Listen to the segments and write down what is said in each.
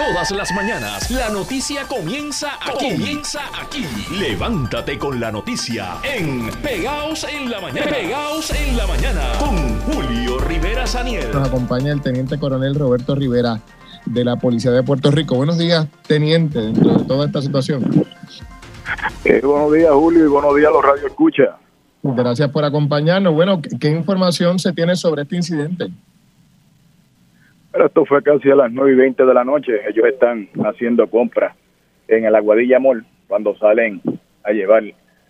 Todas las mañanas la noticia comienza aquí. Comienza aquí. Levántate con la noticia en Pegaos en la mañana. Pegaos en la mañana con Julio Rivera Saniel. Nos acompaña el teniente coronel Roberto Rivera de la Policía de Puerto Rico. Buenos días, teniente, dentro de toda esta situación. Eh, buenos días, Julio, y buenos días a los Radio Escucha. Gracias por acompañarnos. Bueno, ¿qué, qué información se tiene sobre este incidente? Pero esto fue casi a las 9 y 20 de la noche. Ellos están haciendo compras en el Aguadilla Mall. Cuando salen a llevar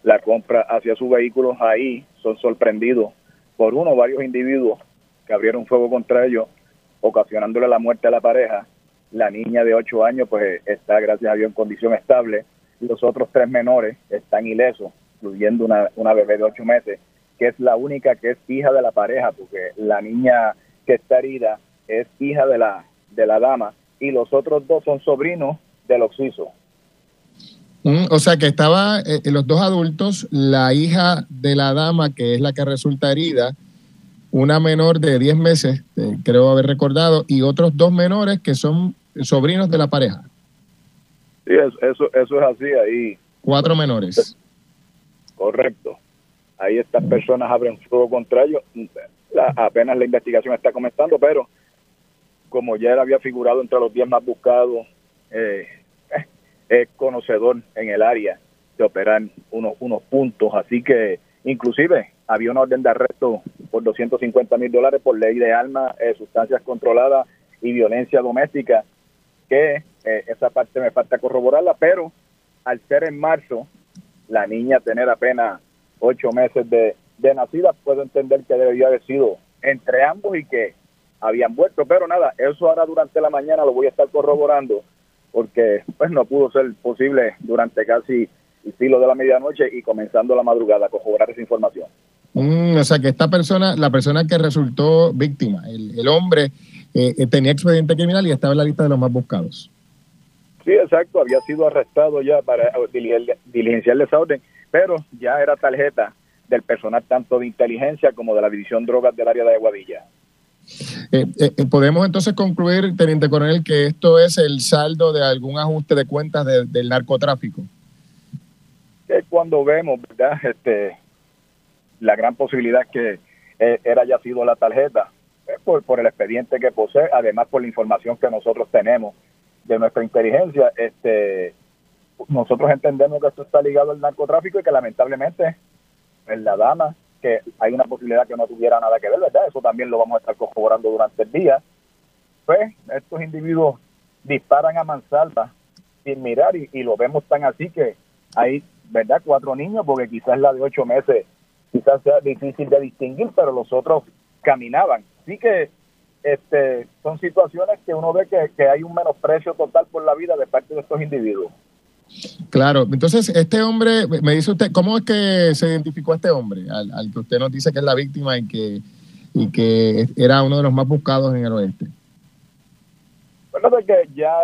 la compra hacia sus vehículos, ahí son sorprendidos por uno o varios individuos que abrieron fuego contra ellos, ocasionándole la muerte a la pareja. La niña de 8 años, pues está, gracias a Dios, en condición estable. Los otros tres menores están ilesos, incluyendo una, una bebé de 8 meses, que es la única que es hija de la pareja, porque la niña que está herida es hija de la, de la dama y los otros dos son sobrinos del occiso. Mm, o sea que estaba eh, los dos adultos, la hija de la dama, que es la que resulta herida, una menor de 10 meses, eh, creo haber recordado, y otros dos menores que son sobrinos de la pareja. Sí, eso, eso, eso es así ahí. Cuatro menores. Correcto. Ahí estas personas abren fuego contra ellos. La- apenas la investigación está comenzando, pero como ya él había figurado entre los 10 más buscados, eh, eh, es conocedor en el área de operar unos, unos puntos, así que inclusive había una orden de arresto por 250 mil dólares por ley de armas, eh, sustancias controladas y violencia doméstica, que eh, esa parte me falta corroborarla, pero al ser en marzo, la niña tener apenas ocho meses de, de nacida, puedo entender que debería haber sido entre ambos y que habían vuelto, pero nada, eso ahora durante la mañana lo voy a estar corroborando porque pues no pudo ser posible durante casi el filo de la medianoche y comenzando la madrugada a corroborar esa información. Mm, o sea que esta persona, la persona que resultó víctima, el, el hombre, eh, eh, tenía expediente criminal y estaba en la lista de los más buscados. Sí, exacto, había sido arrestado ya para diligen- diligenciar esa orden, pero ya era tarjeta del personal tanto de inteligencia como de la división drogas del área de Aguadilla. Eh, eh, eh, podemos entonces concluir, teniente coronel, que esto es el saldo de algún ajuste de cuentas de- del narcotráfico. que cuando vemos, ¿verdad? Este, la gran posibilidad que era haya sido la tarjeta, por, por el expediente que posee, además por la información que nosotros tenemos de nuestra inteligencia, este, nosotros entendemos que esto está ligado al narcotráfico y que lamentablemente en la dama, que hay una posibilidad que no tuviera nada que ver, ¿verdad? Eso también lo vamos a estar corroborando durante el día. Pues estos individuos disparan a mansalva sin mirar y, lo vemos tan así que hay, ¿verdad? Cuatro niños, porque quizás la de ocho meses quizás sea difícil de distinguir, pero los otros caminaban. Así que este, son situaciones que uno ve que hay un menosprecio total por la vida de parte de estos individuos. Claro, entonces este hombre, me dice usted, ¿cómo es que se identificó este hombre? Al, que usted nos dice que es la víctima y que, y que era uno de los más buscados en el oeste. Bueno, de que ya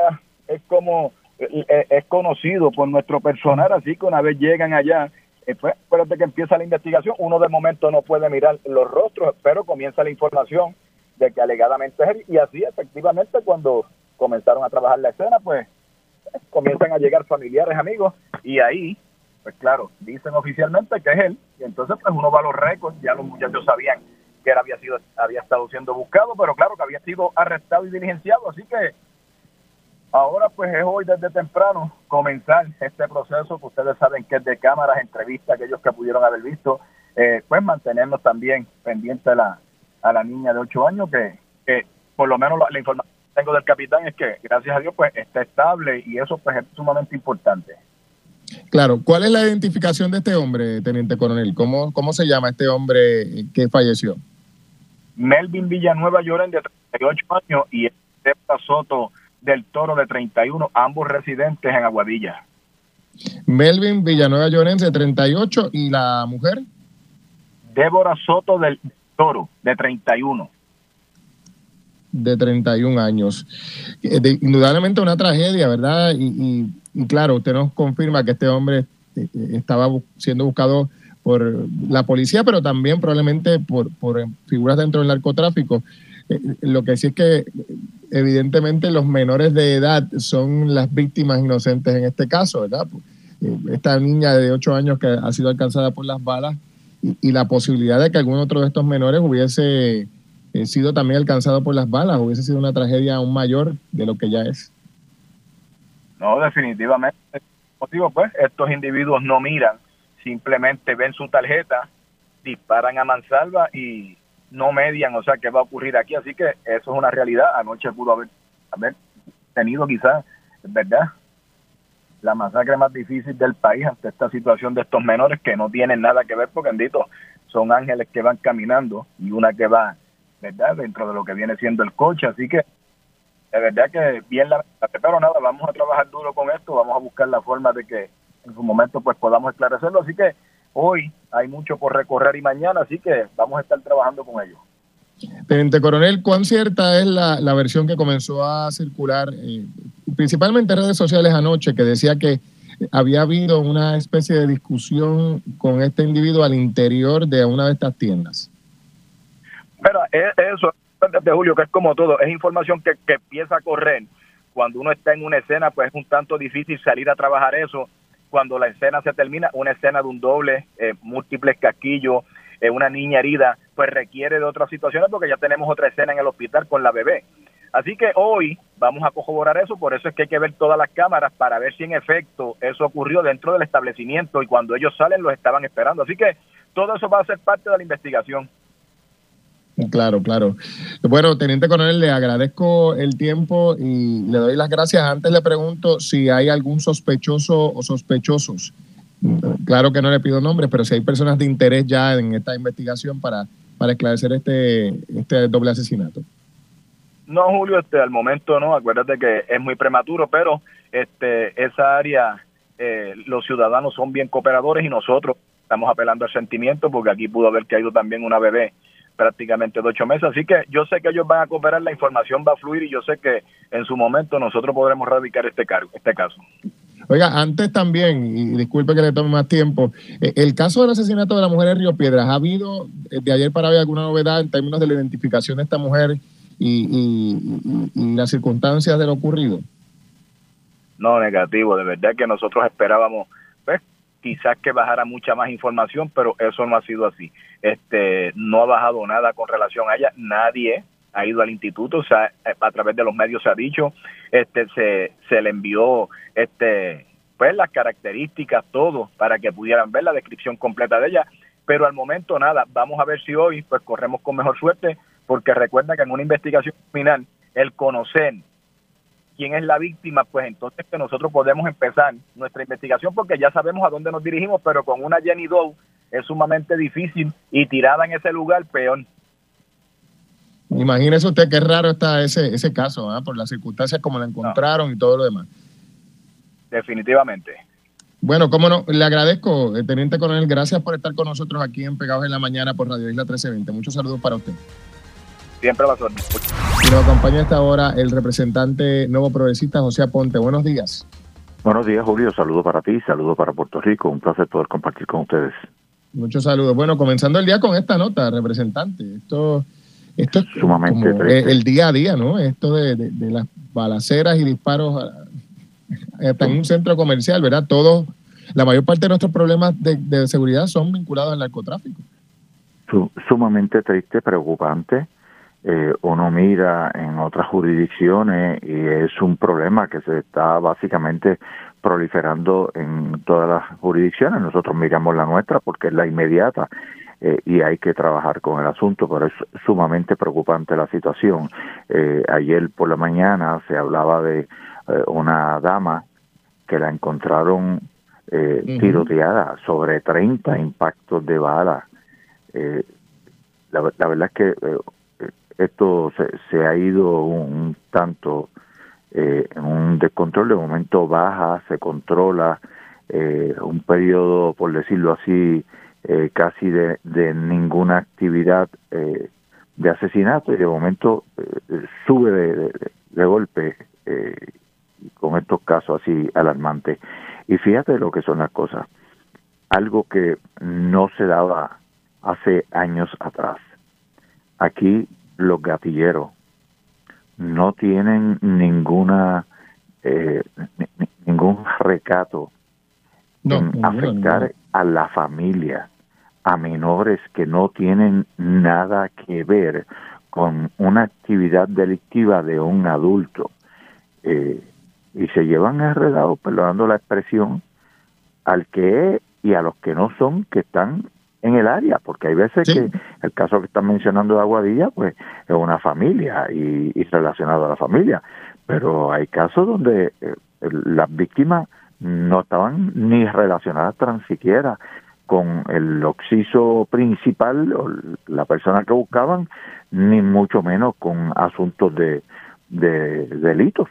es como, eh, es conocido por nuestro personal, así que una vez llegan allá, eh, pues, acuérdate que empieza la investigación, uno de momento no puede mirar los rostros, pero comienza la información de que alegadamente es él, y así efectivamente cuando comenzaron a trabajar la escena, pues comienzan a llegar familiares, amigos, y ahí, pues claro, dicen oficialmente que es él, y entonces pues uno va a los récords, ya los muchachos sabían que él había sido había estado siendo buscado, pero claro que había sido arrestado y diligenciado, así que ahora pues es hoy desde temprano comenzar este proceso que ustedes saben que es de cámaras, entrevistas, aquellos que pudieron haber visto, eh, pues mantenernos también pendiente a la, a la niña de 8 años que, que por lo menos la, la información tengo del capitán es que gracias a Dios pues está estable y eso pues es sumamente importante. Claro, ¿cuál es la identificación de este hombre, teniente coronel? ¿Cómo, cómo se llama este hombre que falleció? Melvin Villanueva Lloren de 38 años y Estela Soto del Toro de 31, ambos residentes en Aguadilla. Melvin Villanueva Llorense, 38, y la mujer, Débora Soto del Toro de 31. De 31 años. Eh, indudablemente una tragedia, ¿verdad? Y, y- y claro, usted nos confirma que este hombre eh, estaba siendo buscado por la policía, pero también probablemente por, por figuras dentro del narcotráfico. Eh, lo que sí es que evidentemente los menores de edad son las víctimas inocentes en este caso, ¿verdad? Eh, esta niña de 8 años que ha sido alcanzada por las balas y, la posibilidad de que algún otro de estos menores hubiese sido también alcanzado por las balas, hubiese sido una tragedia aún mayor de lo que ya es. No, definitivamente. Motivo, pues, estos individuos no miran, simplemente ven su tarjeta, disparan a mansalva y no median, o sea, qué va a ocurrir aquí. Así que eso es una realidad. Anoche pudo haber, haber tenido quizás, ¿verdad? La masacre más difícil del país ante esta situación de estos menores que no tienen nada que ver, porque bendito, son ángeles que van caminando y una que va, ¿verdad? Dentro de lo que viene siendo el coche. Así que, de verdad que bien la pero nada, vamos a trabajar duro con esto, vamos a buscar la forma de que en su momento pues podamos esclarecerlo. Así que hoy hay mucho por recorrer y mañana, así que vamos a estar trabajando con ellos. Teniente Coronel, ¿cuán cierta es la, versión que comenzó a circular, eh, principalmente en redes sociales anoche, que decía que había habido una especie de discusión con este individuo al interior de una de estas tiendas? Pero eso, de Julio, que es como todo, es información que, que empieza a correr. Cuando uno está en una escena, pues es un tanto difícil salir a trabajar eso cuando la escena se termina, una escena de un doble, eh, múltiples casquillos, eh, una niña herida, pues requiere de otras situaciones porque ya tenemos otra escena en el hospital con la bebé. Así que hoy vamos a corroborar eso, por eso es que hay que ver todas las cámaras para ver si en efecto eso ocurrió dentro del establecimiento y cuando ellos salen los estaban esperando. Así que todo eso va a ser parte de la investigación. Claro, claro. Bueno, Teniente Coronel, le agradezco el tiempo y le doy las gracias. Antes le pregunto si hay algún sospechoso o sospechosos. Claro que no le pido nombres, pero si hay personas de interés ya en esta investigación para, para esclarecer este, este doble asesinato. No, Julio, este, al momento no. Acuérdate que es muy prematuro, pero este, esa área, eh, los ciudadanos son bien cooperadores y nosotros estamos apelando al sentimiento porque aquí pudo haber caído también una bebé prácticamente de ocho meses. Así que yo sé que ellos van a cooperar, la información va a fluir y yo sé que en su momento nosotros podremos radicar este, cargo, este caso. Oiga, antes también, y disculpe que le tome más tiempo, eh, el caso del asesinato de la mujer en Río Piedras, ¿ha habido eh, de ayer para hoy alguna novedad en términos de la identificación de esta mujer y, las circunstancias de lo ocurrido? No, negativo, de verdad que nosotros esperábamos, quizás que bajara mucha más información, pero eso no ha sido así. Este, no ha bajado nada con relación a ella, nadie ha ido al instituto, o sea, a través de los medios se ha dicho, este, se, se le envió, este, pues las características, todo, para que pudieran ver la descripción completa de ella, pero al momento nada, vamos a ver si hoy pues corremos con mejor suerte, porque recuerda que en una investigación criminal, el conocer quién es la víctima, pues entonces que nosotros podemos empezar nuestra investigación porque ya sabemos a dónde nos dirigimos, pero con una Jenny Doe es sumamente difícil y tirada en ese lugar peor. Imagínese usted qué raro está ese, ese caso, ¿ah? por las circunstancias como la encontraron y todo lo demás. Definitivamente. Bueno, cómo no, le agradezco, eh, Teniente Coronel, gracias por estar con nosotros aquí en Pegados en la Mañana por Radio Isla 1320. Muchos saludos para usted. Siempre va a Y nos acompaña esta hora el representante nuevo progresista José Aponte. Buenos días. Buenos días, Julio. Saludo para ti, saludo para Puerto Rico. Un placer poder compartir con ustedes. Muchos saludos. Bueno, comenzando el día con esta nota, representante. Esto, esto es sumamente el día a día, ¿no? Esto de, las balaceras y disparos hasta en un centro comercial, ¿verdad? Todos, la mayor parte de nuestros problemas de, de seguridad son vinculados al narcotráfico. Sumamente triste, preocupante eh, uno mira en otras jurisdicciones y es un problema que se está básicamente proliferando en todas las jurisdicciones. Nosotros miramos la nuestra porque es la inmediata eh, y hay que trabajar con el asunto, pero es sumamente preocupante la situación. Eh, ayer por la mañana se hablaba de eh, una dama que la encontraron tiroteada sobre 30 impactos de bala. La, la, verdad es que esto se, ha ido un, tanto eh, en un descontrol, de momento baja, se controla, eh, un periodo, por decirlo así, eh, casi de, de, ninguna actividad eh, de asesinato y de momento sube de, de, golpe con estos casos así alarmantes. Y fíjate lo que son las cosas. Algo que no se daba hace años atrás. Aquí los gatilleros no tienen ninguna eh, ningún recato en afectar a la familia, a menores que no tienen nada que ver con una actividad delictiva de un adulto. Eh, y se llevan enredados, perdonando la expresión, al que es y a los que no son, que están en el área, porque hay veces que el caso que están mencionando de Aguadilla, pues es una familia y, relacionado a la familia, pero hay casos donde eh, las víctimas no estaban ni relacionadas tan siquiera con el occiso principal o la persona que buscaban, ni mucho menos con asuntos de, de delitos.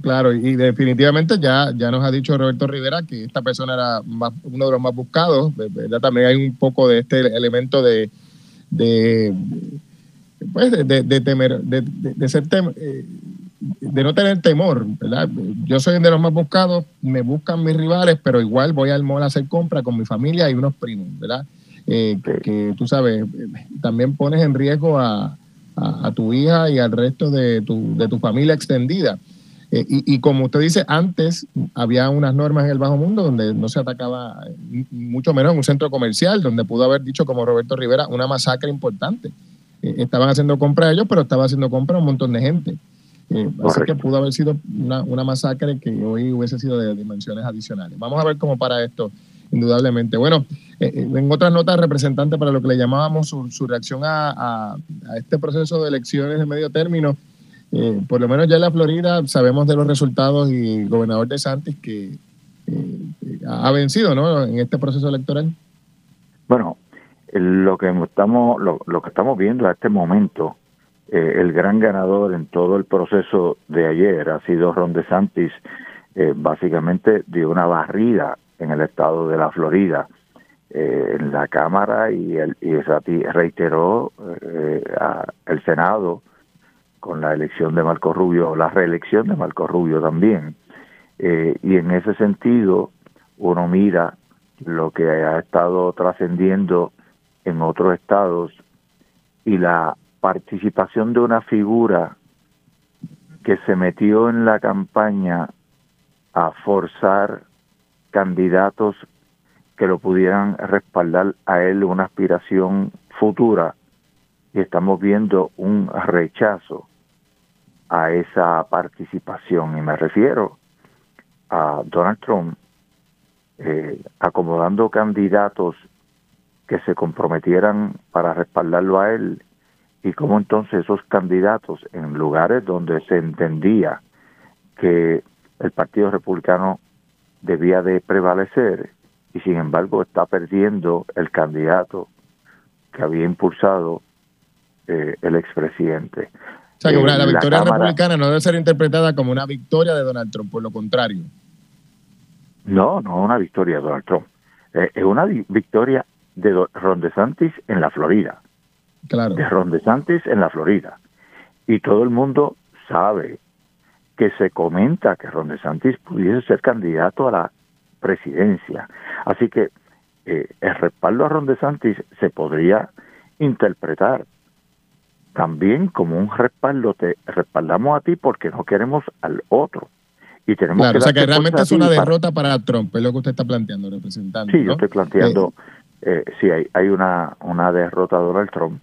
Claro, y definitivamente ya, ya nos ha dicho Roberto Rivera que esta persona era uno de los más buscados, ¿verdad? También hay un poco de este elemento de, de pues de, de, temer, de, de ser eh, de no tener temor, ¿verdad? Yo soy uno de los más buscados, me buscan mis rivales, pero igual voy al mall a hacer compra con mi familia y unos primos, ¿verdad? Eh, que, tú sabes, también pones en riesgo a, a, tu hija y al resto de tu, de tu familia extendida. Eh, y, como usted dice, antes había unas normas en el bajo mundo donde no se atacaba, mucho menos en un centro comercial, donde pudo haber dicho, como Roberto Rivera, una masacre importante. Eh, estaban haciendo compra ellos, pero estaba haciendo compra un montón de gente. Eh, así que pudo haber sido una, una, masacre que hoy hubiese sido de dimensiones adicionales. Vamos a ver cómo para esto, indudablemente. Bueno, en otras notas, representante, para lo que le llamábamos su, su reacción a, a, a este proceso de elecciones de medio término, eh, por lo menos ya en la Florida sabemos de los resultados y el gobernador de Santis que eh, ha vencido ¿no? en este proceso electoral. Bueno, lo que estamos lo, que estamos viendo a este momento, eh, el gran ganador en todo el proceso de ayer ha sido Ron DeSantis, básicamente dio una barrida en el estado de la Florida. en la Cámara y, el, y reiteró el Senado con la elección de Marco Rubio, o la reelección de Marco Rubio también. Eh, y en ese sentido, uno mira lo que ha estado trascendiendo en otros estados y la participación de una figura que se metió en la campaña a forzar candidatos que lo pudieran respaldar a él una aspiración futura y estamos viendo un rechazo a esa participación y me refiero a Donald Trump eh, acomodando candidatos que se comprometieran para respaldarlo a él y cómo entonces esos candidatos en lugares donde se entendía que el Partido Republicano debía de prevalecer y sin embargo está perdiendo el candidato que había impulsado eh, el expresidente. O sea, que la, victoria republicana no debe ser interpretada como una victoria de Donald Trump, por lo contrario. No, no una victoria de Donald Trump. Eh, es una victoria de Ron DeSantis en la Florida. Claro. De Ron DeSantis en la Florida. Y todo el mundo sabe que se comenta que Ron DeSantis pudiese ser candidato a la presidencia. Así que eh, el respaldo a Ron DeSantis se podría interpretar también como un respaldo, te respaldamos a ti porque no queremos al otro. Y tenemos claro, o sea que realmente es una derrota para... Trump, es lo que usted está planteando, representante. Sí, yo estoy planteando, eh, eh, sí, hay, hay una, una derrota de Donald Trump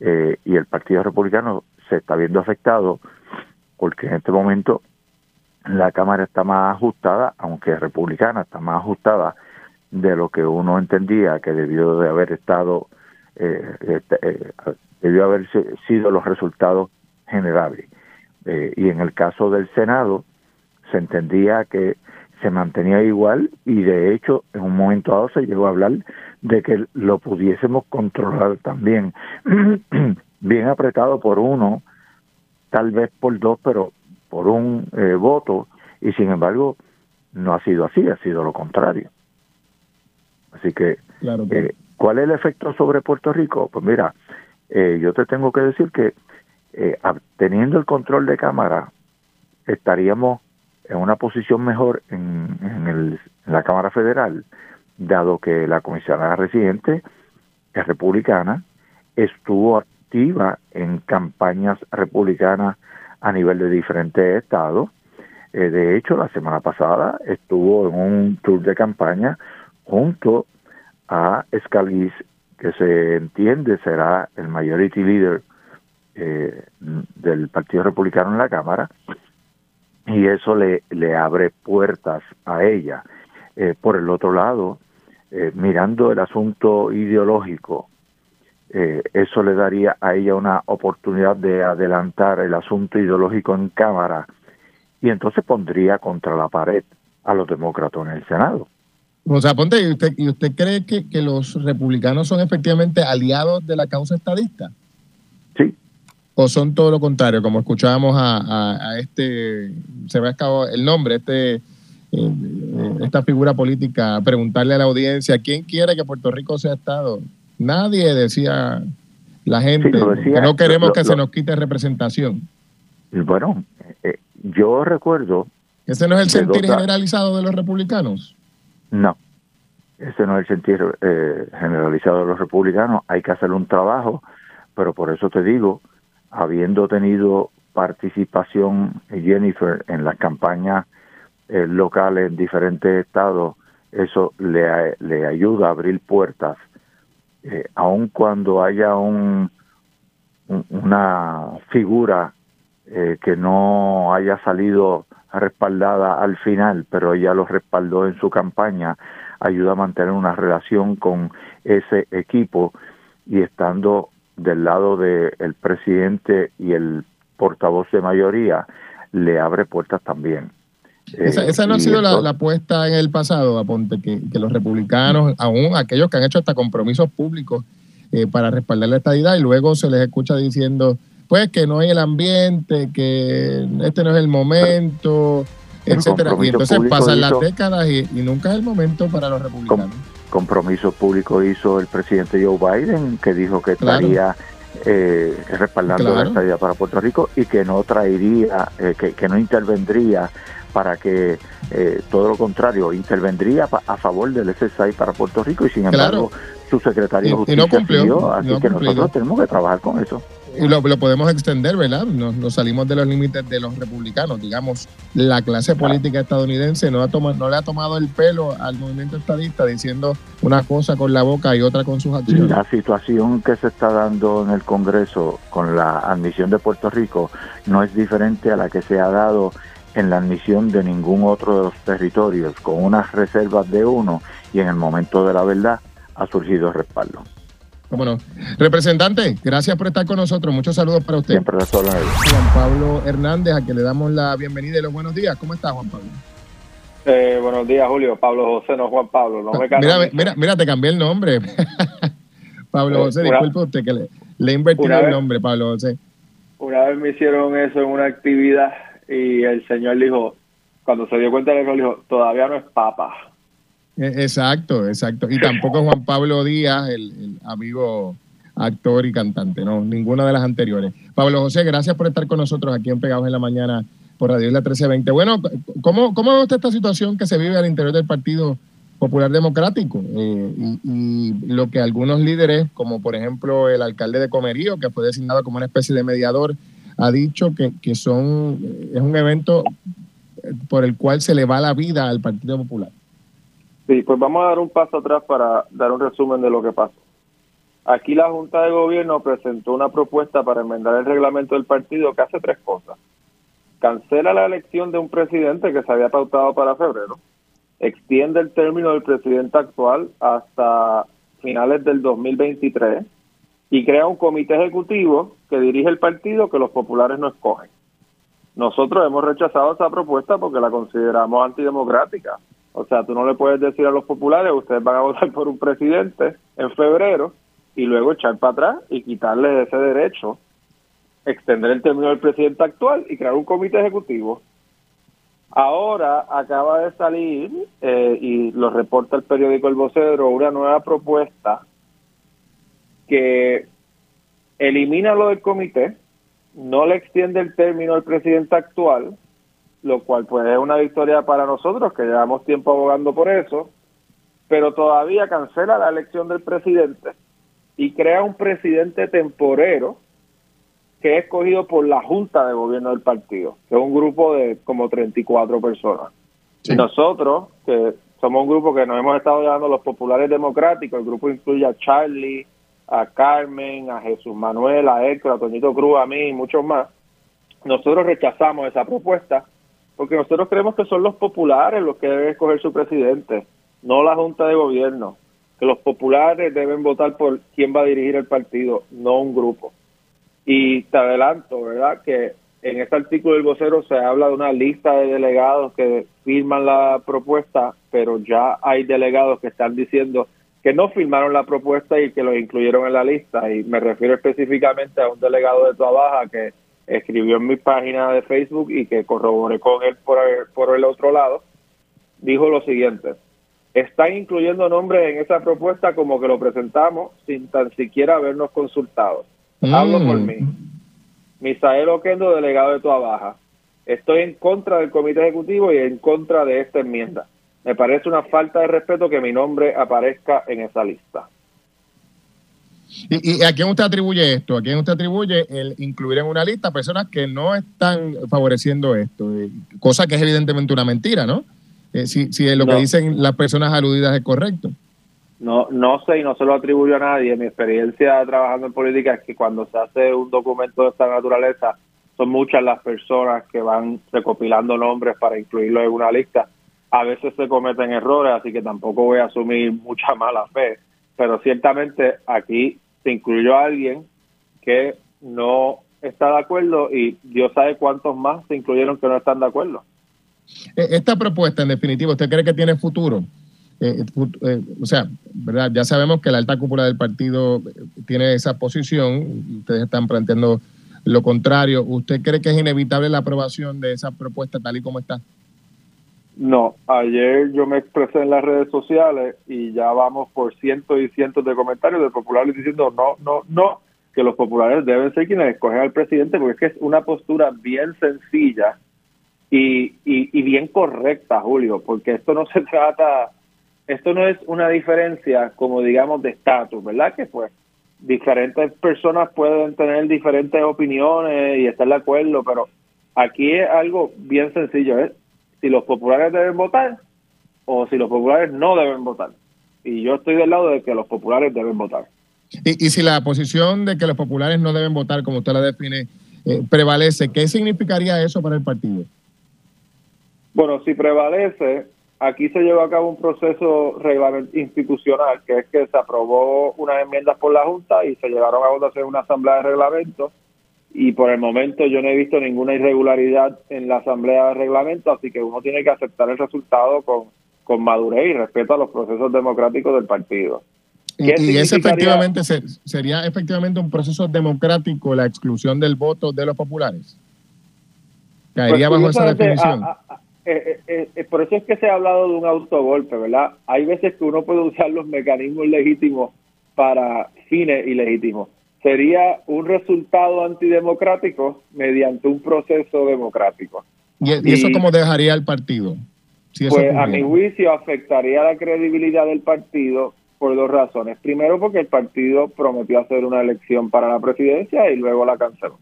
eh, y el Partido Republicano se está viendo afectado porque en este momento la Cámara está más ajustada, aunque republicana está más ajustada de lo que uno entendía que debió de haber estado eh, este, eh, debió haber sido los resultados generables. Eh, y en el caso del Senado, se entendía que se mantenía igual y de hecho en un momento dado se llegó a hablar de que lo pudiésemos controlar también, bien apretado por uno, tal vez por dos, pero por un eh, voto, y sin embargo no ha sido así, ha sido lo contrario. Así que, eh, ¿cuál es el efecto sobre Puerto Rico? Pues mira, eh, yo te tengo que decir que eh, teniendo el control de cámara, estaríamos en una posición mejor en, en, la Cámara Federal, dado que la comisionada residente es republicana, estuvo activa en campañas republicanas a nivel de diferentes estados. Eh, de hecho, la semana pasada estuvo en un tour de campaña junto a Scalise, que se entiende será el majority leader eh, del Partido Republicano en la Cámara, y eso le, abre puertas a ella. Eh, por el otro lado, eh, mirando el asunto ideológico, eso le daría a ella una oportunidad de adelantar el asunto ideológico en Cámara y entonces pondría contra la pared a los demócratas en el Senado. O sea, Ponte, ¿y usted, y usted cree que, que los republicanos son efectivamente aliados de la causa estadista? Sí. ¿O son todo lo contrario? Como escuchábamos a, a, este, se me ha acabado el nombre, este eh, esta figura política, preguntarle a la audiencia, ¿quién quiere que Puerto Rico sea Estado? Nadie decía la gente, que no queremos que se nos quite representación. Bueno, eh, yo recuerdo... ¿Ese no es el sentir generalizado de los republicanos? No, ese no es el sentir eh, generalizado de los republicanos. Hay que hacer un trabajo, pero por eso te digo, habiendo tenido participación Jennifer en las campañas eh, locales en diferentes estados, eso le, le ayuda a abrir puertas, eh, aun cuando haya un, una figura eh, que no haya salido respaldada al final, pero ella lo respaldó en su campaña, ayuda a mantener una relación con ese equipo y estando del lado del presidente y el portavoz de mayoría, le abre puertas también. Esa, esa no ha sido la, apuesta en el pasado, Aponte, que, que los republicanos, aún aquellos que han hecho hasta compromisos públicos eh, para respaldar la estadidad, y luego se les escucha diciendo, pues que no hay el ambiente, que este no es el momento, etcétera. Y entonces pasan las décadas y, nunca es el momento para los republicanos. compromiso público hizo el presidente Joe Biden, que dijo que estaría eh, respaldando la estadía para Puerto Rico y que no traería, eh, que, que no intervendría para que eh, todo lo contrario, intervendría a favor del SSI para Puerto Rico y sin embargo su secretario de Justicia no cumplió, así que nosotros tenemos que trabajar con eso y lo, podemos extender, ¿verdad? Nos, salimos de los límites de los republicanos. Digamos, la clase política estadounidense no, ha tomado, no le ha tomado el pelo al movimiento estadista diciendo una cosa con la boca y otra con sus acciones. La situación que se está dando en el Congreso con la admisión de Puerto Rico no es diferente a la que se ha dado en la admisión de ningún otro de los territorios, con unas reservas de uno y en el momento de la verdad ha surgido respaldo. Bueno, Representante, gracias por estar con nosotros. Muchos saludos para usted. Siempre Juan Pablo Hernández, a que le damos la bienvenida y los buenos días. ¿Cómo está, Juan Pablo? Eh, buenos días, Julio. Pablo José, no Juan Pablo. No me mira, mira, mira, te cambié el nombre. Pablo José, disculpe usted que le, le he invertido el nombre, Pablo José. Una vez me hicieron eso en una actividad y el señor dijo, cuando se dio cuenta de eso, dijo, todavía no es papa. E, exacto, exacto. Y tampoco Juan Pablo Díaz, el, amigo actor y cantante, no, ninguna de las anteriores. Pablo José, gracias por estar con nosotros aquí en Pegados en la Mañana por Radio Isla 1320. Bueno, ¿cómo, ¿cómo ve usted esta situación que se vive al interior del Partido Popular Democrático? Eh, y, lo que algunos líderes, como por ejemplo el alcalde de Comerío, que fue designado como una especie de mediador, ha dicho que, que son es un evento por el cual se le va la vida al Partido Popular. Sí, pues vamos a dar un paso atrás para dar un resumen de lo que pasó. Aquí la Junta de Gobierno presentó una propuesta para enmendar el reglamento del partido que hace tres cosas. Cancela la elección de un presidente que se había pautado para febrero, extiende el término del presidente actual hasta finales del 2023 y crea un comité ejecutivo que dirige el partido que los populares no escogen. Nosotros hemos rechazado esa propuesta porque la consideramos antidemocrática. O sea, tú no le puedes decir a los populares, ustedes van a votar por un presidente en febrero y luego echar para atrás y quitarle ese derecho, extender el término del presidente actual y crear un comité ejecutivo. Ahora acaba de salir, eh, y lo reporta el periódico El Vocero, una nueva propuesta que elimina lo del comité, no le extiende el término al presidente actual, lo cual pues es una victoria para nosotros que llevamos tiempo abogando por eso, pero todavía cancela la elección del presidente y crea un presidente temporero que es escogido por la Junta de Gobierno del partido, que es un grupo de como 34 personas. Y nosotros, que somos un grupo que nos hemos estado llamando los populares democráticos, el grupo incluye a Charlie, a Carmen, a Jesús Manuel, a Héctor, a Toñito Cruz, a mí y muchos más, nosotros rechazamos esa propuesta porque nosotros creemos que son los populares los que deben escoger su presidente, no la Junta de Gobierno, que los populares deben votar por quién va a dirigir el partido, no un grupo. Y te adelanto, ¿verdad? Que en este artículo del vocero se habla de una lista de delegados que firman la propuesta, pero ya hay delegados que están diciendo que no firmaron la propuesta y que lo incluyeron en la lista. Y me refiero específicamente a un delegado de Baja que escribió en mi página de Facebook y que corroboré con él por el, por el otro lado. Dijo lo siguiente, están incluyendo nombres en esa propuesta como que lo presentamos sin tan siquiera habernos consultado. Hablo por mm. mí. Misael Oquendo, delegado de Toa Baja. Estoy en contra del comité ejecutivo y en contra de esta enmienda. Me parece una falta de respeto que mi nombre aparezca en esa lista. ¿Y, a quién usted atribuye esto? ¿A quién usted atribuye el incluir en una lista personas que no están favoreciendo esto? Eh, cosa que es evidentemente una mentira, ¿no? Eh, si, si lo que dicen las personas aludidas es correcto. No, no sé y no se lo atribuyo a nadie. Mi experiencia trabajando en política es que cuando se hace un documento de esta naturaleza, son muchas las personas que van recopilando nombres para incluirlo en una lista. A veces se cometen errores, así que tampoco voy a asumir mucha mala fe. Pero ciertamente aquí se incluyó a alguien que no está de acuerdo y Dios sabe cuántos más se incluyeron que no están de acuerdo. E, esta propuesta, en definitiva, ¿usted cree que tiene futuro? Eh, eh, o sea, ¿verdad? Ya sabemos que la alta cúpula del partido tiene esa posición, ustedes están planteando lo contrario. ¿Usted cree que es inevitable la aprobación de esa propuesta tal y como está? No, ayer yo me expresé en las redes sociales y ya vamos por cientos y cientos de comentarios de populares diciendo no, no, no, que los populares deben ser quienes escogen al presidente porque es que es una postura bien sencilla y, y bien correcta, Julio, porque esto no se trata esto no es una diferencia como digamos de estatus, ¿verdad? Que pues diferentes personas pueden tener diferentes opiniones y estar de acuerdo, pero aquí es algo bien sencillo, es si los populares deben votar o si los populares no deben votar. Y yo estoy del lado de que los populares deben votar. Y, y si la posición de que los populares no deben votar, como usted la define, eh, prevalece, ¿qué significaría eso para el partido? Bueno, si prevalece, aquí se llevó a cabo un proceso institucional, que es que se aprobó unas enmiendas por la Junta y se llevaron a votación una asamblea de reglamento. Y por el momento yo no he visto ninguna irregularidad en la asamblea de reglamento, así que uno tiene que aceptar el resultado con, con madurez y respeto a los procesos democráticos del partido. Y, ese efectivamente sería efectivamente un proceso democrático la exclusión del voto de los populares. Caería pues, bajo esa definición. Eh, eh, eh, por eso es que se ha hablado de un autogolpe, ¿verdad? Hay veces que uno puede usar los mecanismos legítimos para fines ilegítimos. Sería un resultado antidemocrático mediante un proceso democrático. ¿Y, eso cómo dejaría el partido? pues a mi juicio afectaría la credibilidad del partido por dos razones. Primero porque el partido prometió hacer una elección para la presidencia y luego la canceló.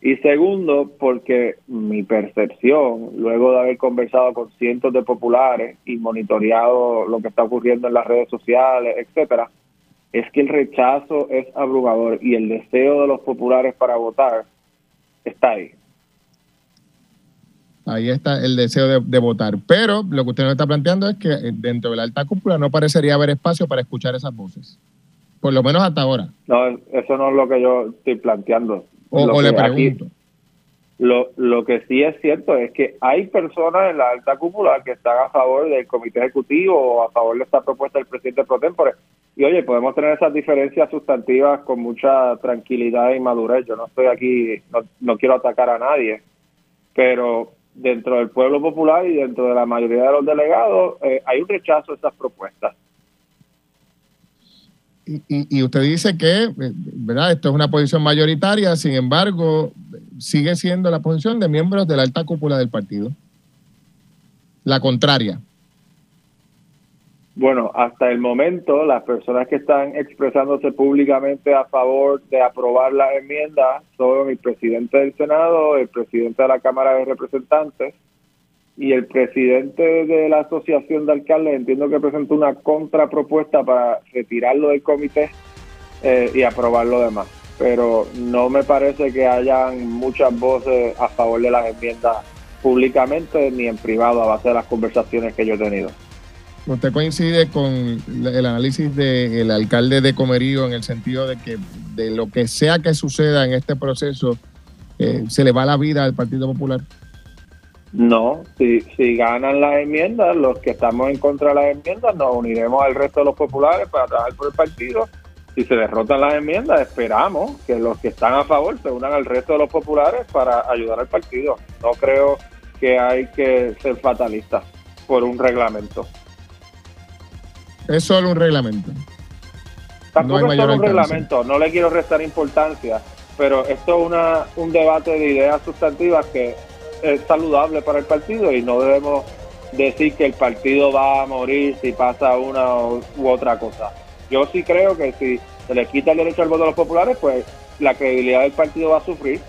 Y segundo, porque mi percepción, luego de haber conversado con cientos de populares y monitoreado lo que está ocurriendo en las redes sociales, etcétera, es que el rechazo es abrumador y el deseo de los populares para votar está ahí. Ahí está el deseo de, de, votar. Pero lo que usted nos está planteando es que eh, dentro de la alta cúpula no parecería haber espacio para escuchar esas voces. Por lo menos hasta ahora. No, eso no es lo que yo estoy planteando. O, le pregunto. lo, lo que sí es cierto es que hay personas en la alta cúpula que están a favor del comité ejecutivo o a favor de esta propuesta del presidente pro tempore. Y oye, podemos tener esas diferencias sustantivas con mucha tranquilidad y madurez. Yo no estoy aquí, no, no quiero atacar a nadie, pero dentro del pueblo popular y dentro de la mayoría de los delegados eh, hay un rechazo a estas propuestas. Y, usted dice que, eh, ¿verdad? Esto es una posición mayoritaria, sin embargo, sigue siendo la posición de miembros de la alta cúpula del partido. La contraria. Bueno, hasta el momento las personas que están expresándose públicamente a favor de aprobar las enmiendas son el presidente del Senado, el presidente de la Cámara de Representantes y el presidente de la Asociación de Alcaldes. Entiendo que presentó una contrapropuesta para retirarlo del comité eh, y aprobar lo demás. Pero no me parece que hayan muchas voces a favor de las enmiendas públicamente ni en privado a base de las conversaciones que yo he tenido. ¿Usted coincide con el análisis del alcalde de Comerío en el sentido de que de lo que sea que suceda en este proceso, eh, se le va la vida al Partido Popular? No, si, si ganan las enmiendas, los que estamos en contra de las enmiendas, nos uniremos al resto de los populares para trabajar por el partido. Si se derrotan las enmiendas, esperamos que los que están a favor se unan al resto de los populares para ayudar al partido. No creo que hay que ser fatalistas por un reglamento. Es solo un reglamento. Tampoco es solo un reglamento, no le quiero restar importancia, pero esto es una, un debate de ideas sustantivas que es saludable para el partido y no debemos decir que el partido va a morir si pasa una u otra cosa. Yo sí creo que si se le quita el derecho al voto a los populares, pues la credibilidad del partido va a sufrir,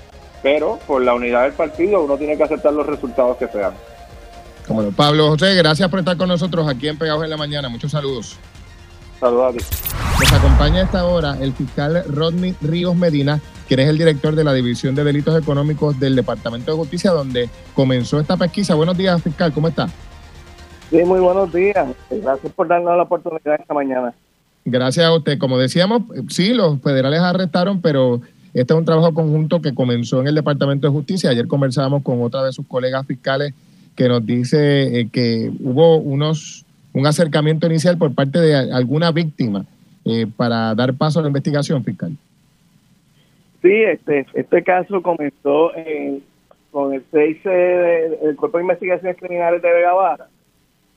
pero por la unidad del partido uno tiene que aceptar los resultados que sean. Pablo José, gracias por estar con nosotros aquí en Pegados en la Mañana. Muchos saludos. Saludos. Nos acompaña a esta hora el fiscal Rodney Ríos Medina, quien es el director de la División de Delitos Económicos del Departamento de Justicia, donde comenzó esta pesquisa. Buenos días, fiscal, ¿cómo está? Sí, muy buenos días. Gracias por darnos la oportunidad esta mañana. Gracias a usted. Como decíamos, sí, los federales arrestaron, pero este es un trabajo conjunto que comenzó en el Departamento de Justicia. Ayer conversábamos con otra de sus colegas fiscales que nos dice eh, que hubo unos un acercamiento inicial por parte de alguna víctima eh, para dar paso a la investigación fiscal. Sí, este, este caso comenzó con el 6 del Cuerpo de Investigaciones Criminales de Vega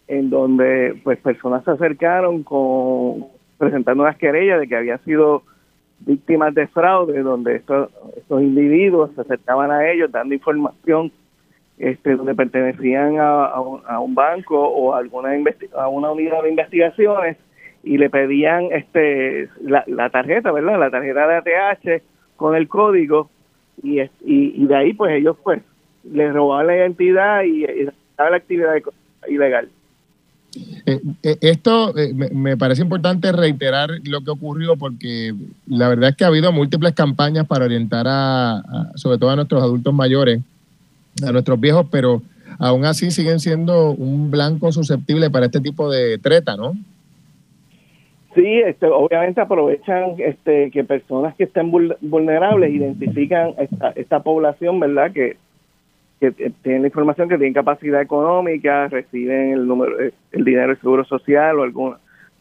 en donde pues personas se acercaron con presentando unas querellas de que habían sido víctimas de fraude, donde estos, estos individuos se acercaban a ellos dando información este, donde pertenecían a, un, banco o a alguna a una unidad de investigaciones y le pedían este la, tarjeta, ¿verdad? La tarjeta de ATH con el código y, y, de ahí pues ellos pues les robaban la identidad y, y la actividad ilegal. Eh, eh, esto eh, me, parece importante reiterar lo que ocurrió porque la verdad es que ha habido múltiples campañas para orientar a sobre todo a nuestros adultos mayores a nuestros viejos, pero aún así siguen siendo un blanco susceptible para este tipo de treta, ¿no? Sí, este, obviamente aprovechan este, que personas que estén vulnerables identifican esta, esta población, ¿verdad? Que, que tienen la información que tienen capacidad económica, reciben el número, el dinero del seguro social o algún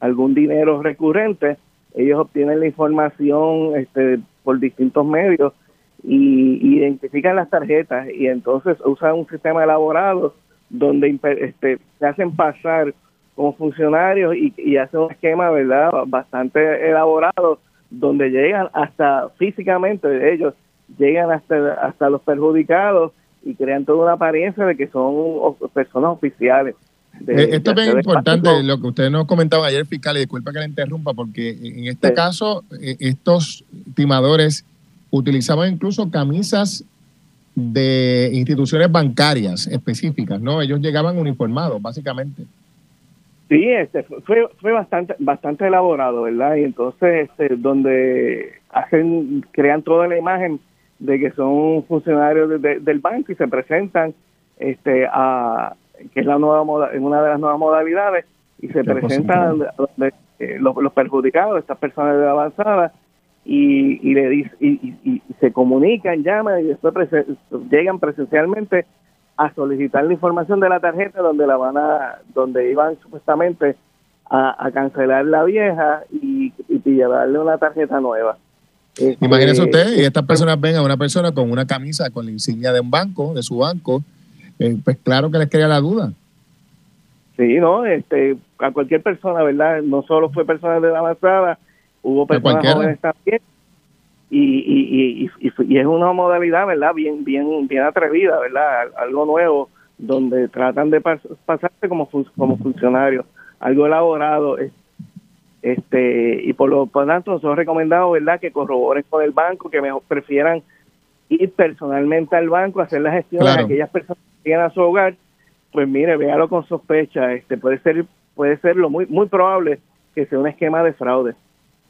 algún dinero recurrente, ellos obtienen la información este, por distintos medios y identifican las tarjetas y entonces usan un sistema elaborado donde este, se hacen pasar como funcionarios y, y hacen un esquema verdad bastante elaborado donde llegan hasta físicamente ellos llegan hasta hasta los perjudicados y crean toda una apariencia de que son personas oficiales. Eh, esto es bien importante, lo que ustedes nos comentaban ayer, fiscal, y disculpa que le interrumpa, porque en este caso, eh, estos timadores utilizaban incluso camisas de instituciones bancarias específicas, ¿no? Ellos llegaban uniformados, básicamente. Sí, este fue fue bastante bastante elaborado, ¿verdad? Y entonces este donde hacen crean toda la imagen de que son funcionarios del banco y se presentan este a que es la nueva en una de las nuevas modalidades y se presentan eh, los, los perjudicados, estas personas de avanzada y, y le y, y, se comunican, llaman y después llegan presencialmente a solicitar la información de la tarjeta donde la van a donde iban supuestamente a, cancelar la vieja y, y llevarle una tarjeta nueva. Este, Imagínese usted, y estas personas ven a una persona con una camisa con la insignia de un banco, de su banco, eh, pues claro que les crea la duda. Sí, no, este, a cualquier persona, ¿verdad? No solo fue personas de la avanzada, hubo personas jóvenes también y, y, y, y, es una modalidad, ¿verdad? Bien, bien, bien atrevida, ¿verdad? Algo nuevo donde tratan de pasarse como, como funcionarios. algo elaborado. Este, y por lo tanto, nosotros recomendamos, ¿verdad?, que corroboren con el banco, que mejor prefieran ir personalmente al banco hacer la gestión de aquellas personas que llegan a su hogar. Pues mire, véalo con sospecha. Este, puede ser, puede ser lo muy, muy probable que sea un esquema de fraude.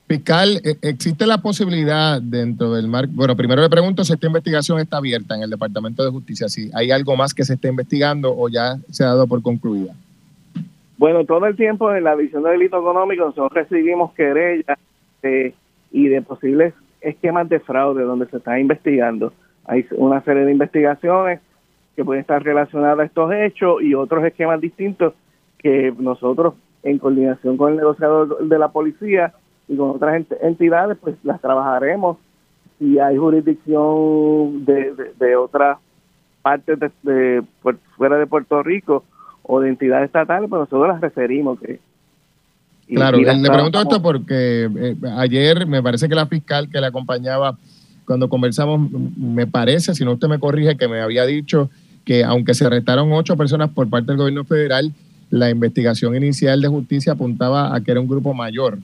Fiscal, e, ¿existe la posibilidad dentro del marco? Bueno, primero le pregunto si esta investigación está abierta en el Departamento de Justicia, si hay algo más que se esté investigando o ya se ha dado por concluida. Bueno, todo el tiempo en la División de Delito Económico nosotros recibimos querellas y de posibles esquemas de fraude donde se está investigando. Hay una serie de investigaciones que pueden estar relacionadas a estos hechos y otros esquemas distintos que nosotros en coordinación con el negociador de la policía y con otras entidades, pues las trabajaremos. Si hay jurisdicción de, de, otras partes de, fuera de Puerto Rico o de entidades estatales, pues nosotros las referimos. Que, claro, le pregunto esto porque eh, ayer me parece que la fiscal que le acompañaba cuando conversamos, me parece, si no usted me corrige, que me había dicho que aunque se arrestaron ocho personas por parte del gobierno federal, la investigación inicial de justicia apuntaba a que era un grupo mayor.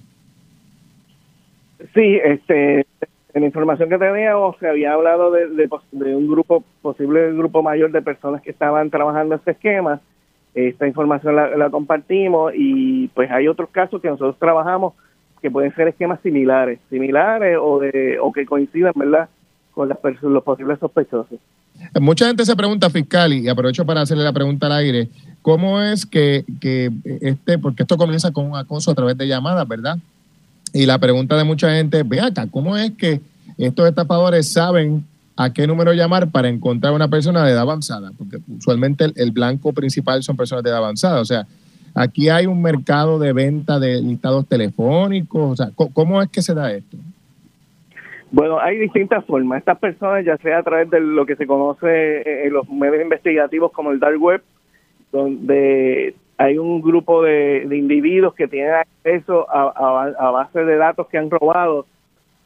Sí, este, en la información que teníamos se había hablado de, un grupo, posible grupo mayor de personas que estaban trabajando este esquema. Esta información la, compartimos y pues hay otros casos que nosotros trabajamos que pueden ser esquemas similares, similares o de o que coincidan, ¿verdad? Con las los posibles sospechosos. Mucha gente se pregunta, fiscal, y aprovecho para hacerle la pregunta al aire, ¿Cómo es que, que este, porque esto comienza con un acoso a través de llamadas, ¿verdad? Y la pregunta de mucha gente, ve acá, ¿cómo es que estos estafadores saben a qué número llamar para encontrar una persona de edad avanzada? Porque usualmente el, blanco principal son personas de edad avanzada. O sea, aquí hay un mercado de venta de listados telefónicos. O sea, ¿cómo es que se da esto? Bueno, hay distintas formas. Estas personas, ya sea a través de lo que se conoce en los medios investigativos como el dark web, donde hay un grupo de, individuos que tienen acceso a, a, bases de datos que han robado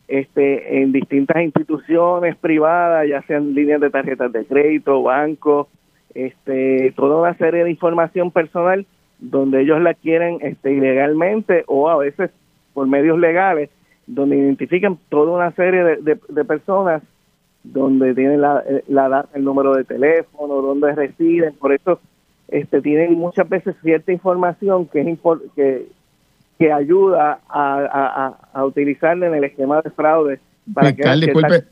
este, en distintas instituciones privadas, ya sean líneas de tarjetas de crédito, bancos, este, toda una serie de información personal donde ellos la quieren este, ilegalmente o a veces por medios legales, donde identifican toda una serie de, de, personas donde tienen la, la, el número de teléfono, donde residen, por eso este, tienen muchas veces cierta información que es que, que ayuda a, a, utilizarla en el esquema de fraude. Para que disculpe,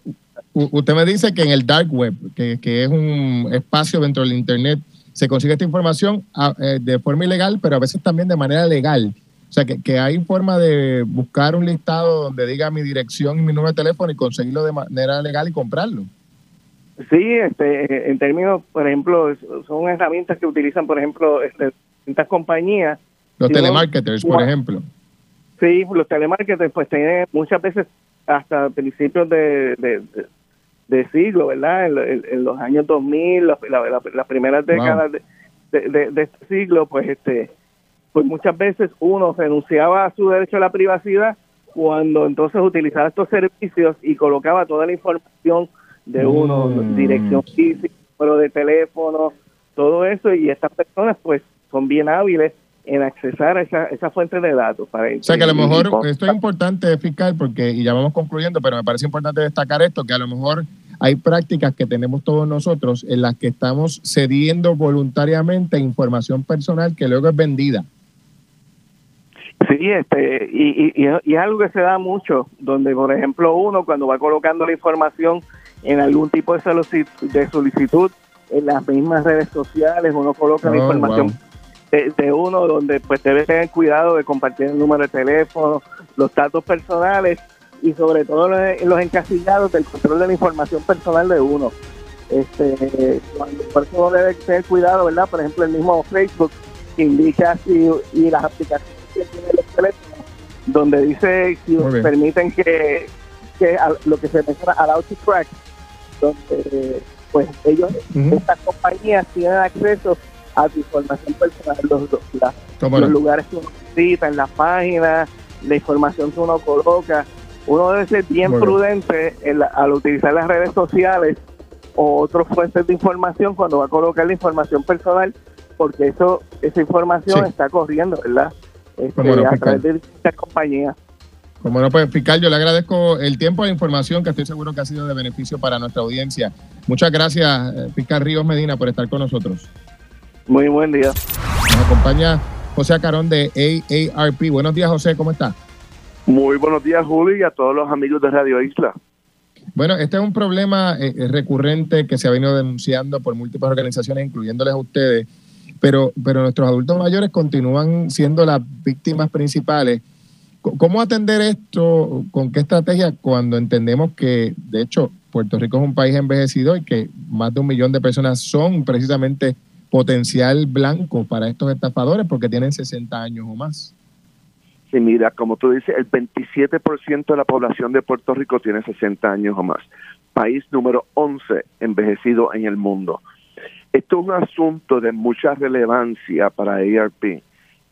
usted me dice que en el dark web, que, que, es un espacio dentro del Internet, se consigue esta información eh, de forma ilegal, pero a veces también de manera legal. O sea, que, que, hay forma de buscar un listado donde diga mi dirección y mi número de teléfono y conseguirlo de manera legal y comprarlo. Sí, este, en términos, por ejemplo, son herramientas que utilizan, por ejemplo, este, distintas compañías. Los telemarketers, por ejemplo. Sí, los telemarketers, pues tienen muchas veces hasta principios de, de, siglo, ¿verdad? En, los años 2000, las primeras décadas de, este siglo, pues este pues muchas veces uno renunciaba a su derecho a la privacidad cuando entonces utilizaba estos servicios y colocaba toda la información de uno, mm. dirección física, número de teléfono, todo eso, y estas personas pues son bien hábiles en accesar a esa, esa fuente de datos. Para o sea que a lo mejor esto es importante fiscal porque, y ya vamos concluyendo, pero me parece importante destacar esto, que a lo mejor hay prácticas que tenemos todos nosotros en las que estamos cediendo voluntariamente información personal que luego es vendida. Sí, este, y, y, y, es algo que se da mucho, donde por ejemplo uno cuando va colocando la información en algún tipo de solicitud, en las mismas redes sociales, uno coloca la oh, información de, uno donde pues debe tener cuidado de compartir el número de teléfono, los datos personales y sobre todo los, los encasillados del control de la información personal de uno. Este, por eso uno debe tener cuidado, ¿verdad? Por ejemplo, el mismo Facebook indica si, y las aplicaciones que tiene los teléfonos, donde dice si permiten que, que lo que se menciona al to track, donde pues ellos, estas compañías tienen acceso a tu información personal, los, los lugares que uno visita, en las páginas, la información que uno coloca. Uno debe ser bien prudente al utilizar las redes sociales o otras fuentes de información cuando va a colocar la información personal, porque eso esa información está corriendo, ¿verdad? este, a través de distintas compañías. Como no, pues fiscal, yo le agradezco el tiempo e información que estoy seguro que ha sido de beneficio para nuestra audiencia. Muchas gracias, eh, fiscal Ríos Medina, por estar con nosotros. Muy buen día. Nos acompaña José Acarón de AARP. Buenos días, José, ¿cómo está? Muy buenos días, Juli, y a todos los amigos de Radio Isla. Bueno, este es un problema eh, recurrente que se ha venido denunciando por múltiples organizaciones, incluyéndoles a ustedes, pero, pero nuestros adultos mayores continúan siendo las víctimas principales ¿Cómo atender esto? ¿Con qué estrategia cuando entendemos que, de hecho, Puerto Rico es un país envejecido y que más de un millón de personas son precisamente potencial blanco para estos estafadores porque tienen 60 años o más? Sí, mira, como tú dices, el 27% de la población de Puerto Rico tiene 60 años o más. País número 11 envejecido en el mundo. Esto es un asunto de mucha relevancia para ARP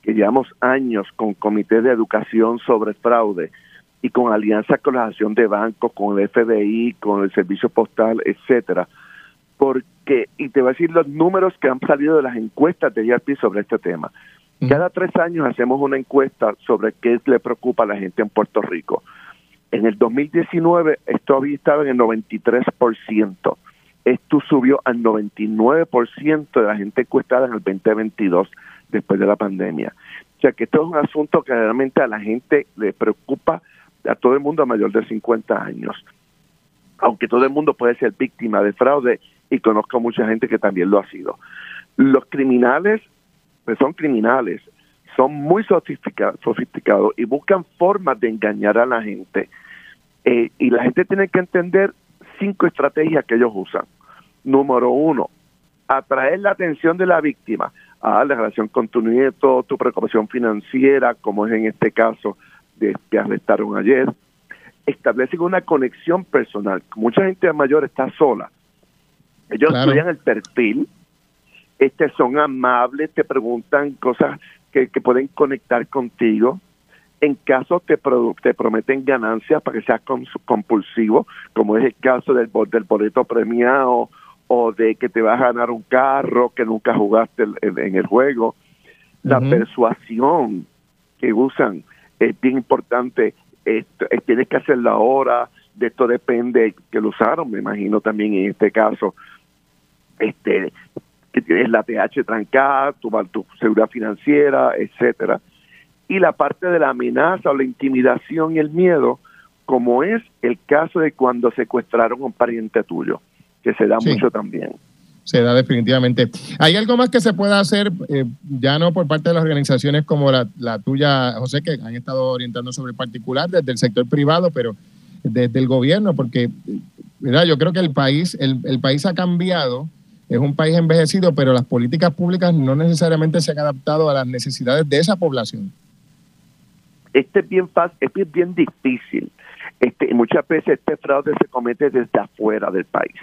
que llevamos años con comités de educación sobre fraude y con alianzas con la acción de bancos, con el FBI, con el servicio postal, etcétera, porque, y te voy a decir los números que han salido de las encuestas de IRP sobre este tema. Cada tres años hacemos una encuesta sobre qué le preocupa a la gente en Puerto Rico. En el 2019 esto había estado en el 93%. Esto subió al 99% de la gente encuestada en el 2022 después de la pandemia. O sea que esto es un asunto que realmente a la gente le preocupa a todo el mundo a mayor de 50 años. Aunque todo el mundo puede ser víctima de fraude y conozco mucha gente que también lo ha sido. Los criminales, pues son criminales, son muy sofisticados, sofisticados y buscan formas de engañar a la gente. Eh, y la gente tiene que entender cinco estrategias que ellos usan. Número uno, atraer la atención de la víctima a la relación con tu nieto, tu preocupación financiera, como es en este caso de que arrestaron ayer. Establecen una conexión personal. Mucha gente mayor está sola. Ellos estudian el perfil, este, son amables, te preguntan cosas que, pueden conectar contigo. En caso te, te prometen ganancias para que seas compulsivo, como es el caso del, del boleto premiado o de que te vas a ganar un carro que nunca jugaste en, el juego. La persuasión que usan es bien importante. tienes que hacerlo ahora. De esto depende que lo usaron, me imagino también en este caso. Este, que tienes la TH trancada, tu, tu seguridad financiera, etcétera. Y la parte de la amenaza o la intimidación y el miedo, como es el caso de cuando secuestraron a un pariente tuyo que se da mucho también. Se da definitivamente. ¿Hay algo más que se pueda hacer, eh, ya no por parte de las organizaciones como la, tuya, José, que han estado orientando sobre el particular desde el sector privado, pero desde el gobierno? Porque mira, yo creo que el país, el, el país ha cambiado, es un país envejecido, pero las políticas públicas no necesariamente se han adaptado a las necesidades de esa población. Este es bien fácil, es bien difícil. Este, muchas veces este fraude se comete desde afuera del país.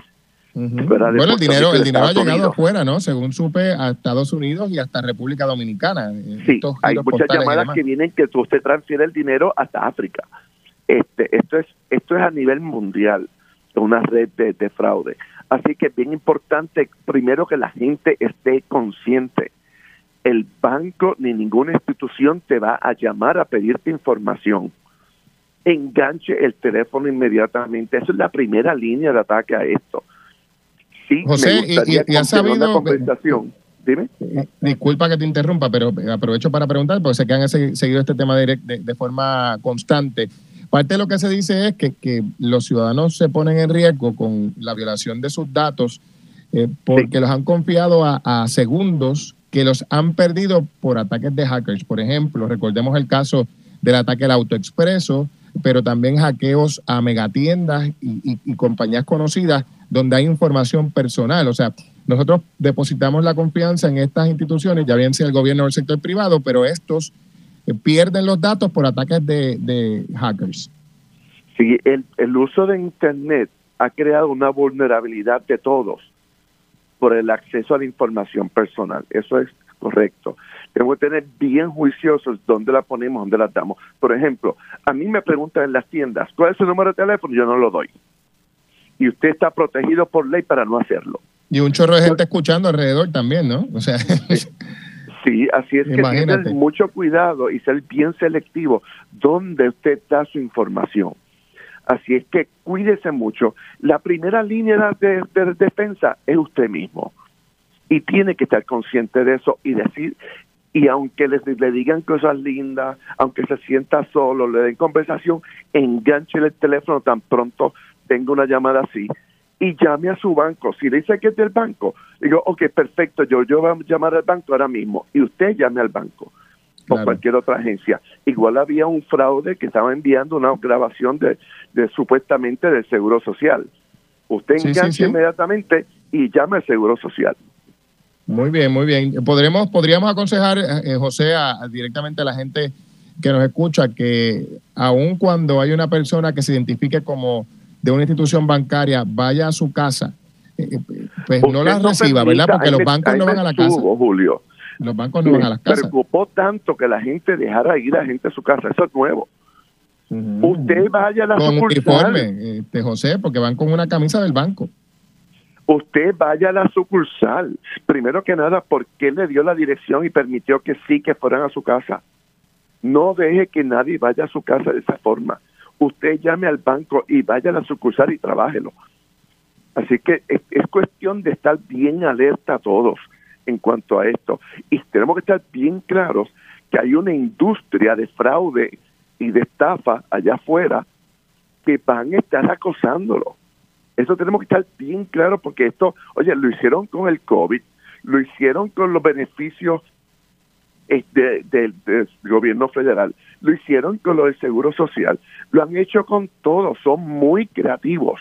Bueno, el dinero, el dinero ha llegado afuera, ¿no? Según supe, a Estados Unidos y hasta República Dominicana. Eh, sí, hay muchas llamadas que vienen que usted transfiere el dinero hasta África. Este, esto es, esto es a nivel mundial, una red de, de fraude. Así que es bien importante, primero, que la gente esté consciente. El banco ni ninguna institución te va a llamar a pedirte información enganche el teléfono inmediatamente. Esa es la primera línea de ataque a esto. Sí, José, y, ha sabido. Conversación. Dime. Disculpa que te interrumpa, pero aprovecho para preguntar, porque sé que han seguido este tema de, de, forma constante. Parte de lo que se dice es que, que, los ciudadanos se ponen en riesgo con la violación de sus datos eh, porque los han confiado a, a, segundos que los han perdido por ataques de hackers. Por ejemplo, recordemos el caso del ataque al autoexpreso, pero también hackeos a megatiendas y, y, compañías conocidas donde hay información personal. O sea, nosotros depositamos la confianza en estas instituciones, ya bien sea el gobierno o el sector privado, pero estos eh, pierden los datos por ataques de, hackers. Sí, el, el uso de Internet ha creado una vulnerabilidad de todos por el acceso a la información personal. Eso es correcto. Tenemos tener bien juiciosos dónde la ponemos, dónde la damos. Por ejemplo, a mí me preguntan en las tiendas, ¿cuál es su número de teléfono? Yo no lo doy. Y usted está protegido por ley para no hacerlo. Y un chorro de gente escuchando alrededor también, ¿no? O sea. Sí, así es que tener mucho cuidado y ser bien selectivo donde usted da su información. Así es que cuídese mucho. La primera línea de, defensa es usted mismo. Y tiene que estar consciente de eso y decir, y aunque le, le digan cosas lindas, aunque se sienta solo, le den conversación, enganche el teléfono tan pronto tenga una llamada así y llame a su banco. Si le dice que es del banco, digo, ok, perfecto, yo, yo voy a llamar al banco ahora mismo y usted llame al banco o cualquier otra agencia. Igual había un fraude que estaba enviando una grabación de, de supuestamente del Seguro Social. Usted enganche inmediatamente y llame al Seguro Social. Muy bien, muy bien. Podremos, podríamos aconsejar, eh, José, directamente a la gente que nos escucha que aun cuando hay una persona que se identifique como de una institución bancaria vaya a su casa, eh, eh, pues no la reciba, ¿verdad? Porque los bancos no van a la casa. Julio. Los bancos no van a las casas. preocupó tanto que la gente dejara ir a gente a su casa. Eso es nuevo. Usted vaya a la con uniforme, este, José, porque van con una camisa del banco. Usted vaya a la sucursal. Primero que nada, ¿por qué le dio la dirección y permitió que sí que fueran a su casa? No deje que nadie vaya a su casa de esa forma usted llame al banco y vaya a la sucursal y trabájelo. Así que es, cuestión de estar bien alerta a todos en cuanto a esto. Y tenemos que estar bien claros que hay una industria de fraude y de estafa allá afuera que van a estar acosándolo. Eso tenemos que estar bien claros porque esto, oye, lo hicieron con el COVID, lo hicieron con los beneficios del gobierno federal, lo hicieron con lo del seguro social, lo han hecho con todo, son muy creativos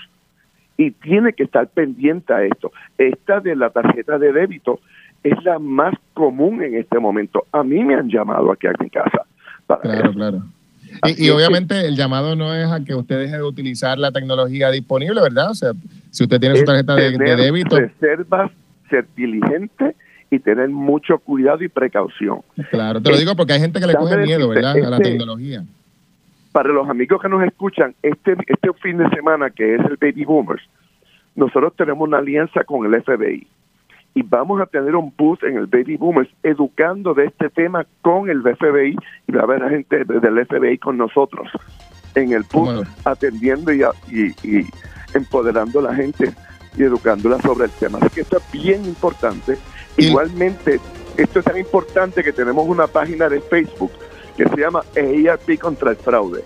y tiene que estar pendiente a esto. Esta de la tarjeta de débito es la más común en este momento. A mí me han llamado aquí a mi casa. claro, claro. Y, obviamente el llamado no es a que usted deje de utilizar la tecnología disponible, ¿verdad? O sea, si usted tiene su tarjeta de, de, débito. Reservas, ser diligente y tener mucho cuidado y precaución. Claro, te lo digo porque hay gente que le coge miedo, ¿verdad? a la este, tecnología. Para los amigos que nos escuchan, este, este fin de semana que es el Baby Boomers, nosotros tenemos una alianza con el FBI y vamos a tener un booth en el Baby Boomers educando de este tema con el FBI y va a haber gente del FBI con nosotros en el booth atendiendo y, y, y empoderando a la gente y educándola sobre el tema. Así que esto es bien importante Igualmente, esto es tan importante que tenemos una página de Facebook que se llama EIRP contra el fraude.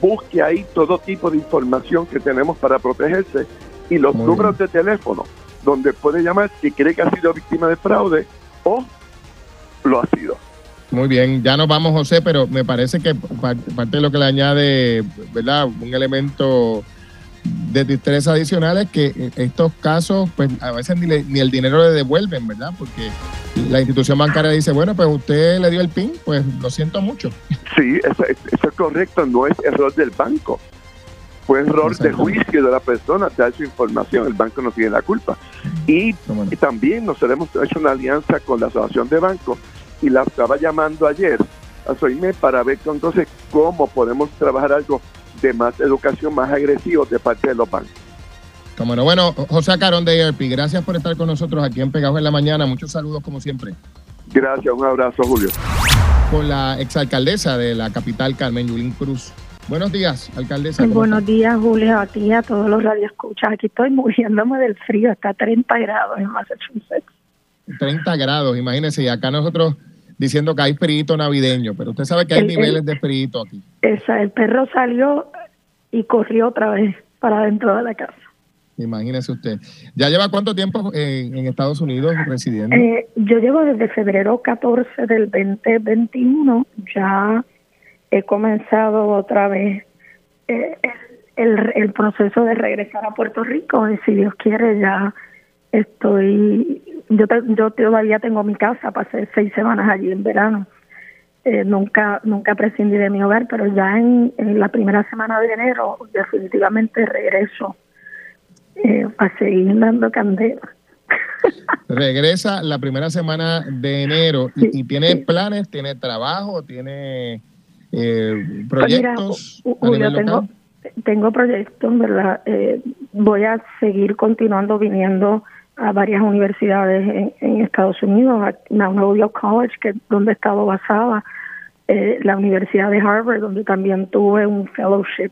Busque ahí todo tipo de información que tenemos para protegerse y los números de teléfono donde puede llamar si cree que ha sido víctima de fraude o lo ha sido. Muy bien, ya nos vamos José, pero me parece que parte de lo que le añade, ¿verdad? Un elemento de distrés adicionales que estos casos, pues a veces ni, el dinero le devuelven, ¿verdad? Porque la institución bancaria dice, bueno, pues usted le dio el PIN, pues lo siento mucho. Sí, eso, es correcto, no es error del banco. Fue error de juicio de la persona dar su información, el banco no tiene la culpa. Y, también nosotros hemos hecho una alianza con la Asociación de Bancos y la estaba llamando ayer a Soime para ver entonces cómo podemos trabajar algo de más educación, más agresivo de parte de los bancos. Como no, bueno, José Carón de ERP, gracias por estar con nosotros aquí en Pegajo en la Mañana. Muchos saludos como siempre. Gracias, un abrazo, Julio. Con la exalcaldesa de la capital, Carmen Yulín Cruz. Buenos días, alcaldesa. Buenos días, Julio, a ti y a todos los radioescuchas. Aquí estoy muriéndome del frío, está a 30 grados en Massachusetts. 30 grados, imagínese, y acá nosotros diciendo que hay perito navideño, pero usted sabe que hay niveles de perito aquí. Esa, el perro salió y corrió otra vez para dentro de la casa. Imagínese usted. ¿Ya lleva cuánto tiempo en, Estados Unidos residiendo? Eh, yo llevo desde febrero 14 del 2021. Ya he comenzado otra vez eh, el, el proceso de regresar a Puerto Rico. Y si Dios quiere, ya estoy yo, yo todavía tengo mi casa, pasé seis semanas allí en verano. Eh, nunca nunca prescindí de mi hogar, pero ya en, la primera semana de enero definitivamente regreso eh, a seguir dando candela. Regresa la primera semana de enero y, tiene planes, tiene trabajo, tiene eh, pues proyectos. tengo, tengo proyectos, ¿verdad? Eh, voy a seguir continuando viniendo a varias universidades en, Estados Unidos, a Magnolia College, que donde he estado basada, eh, la Universidad de Harvard, donde también tuve un fellowship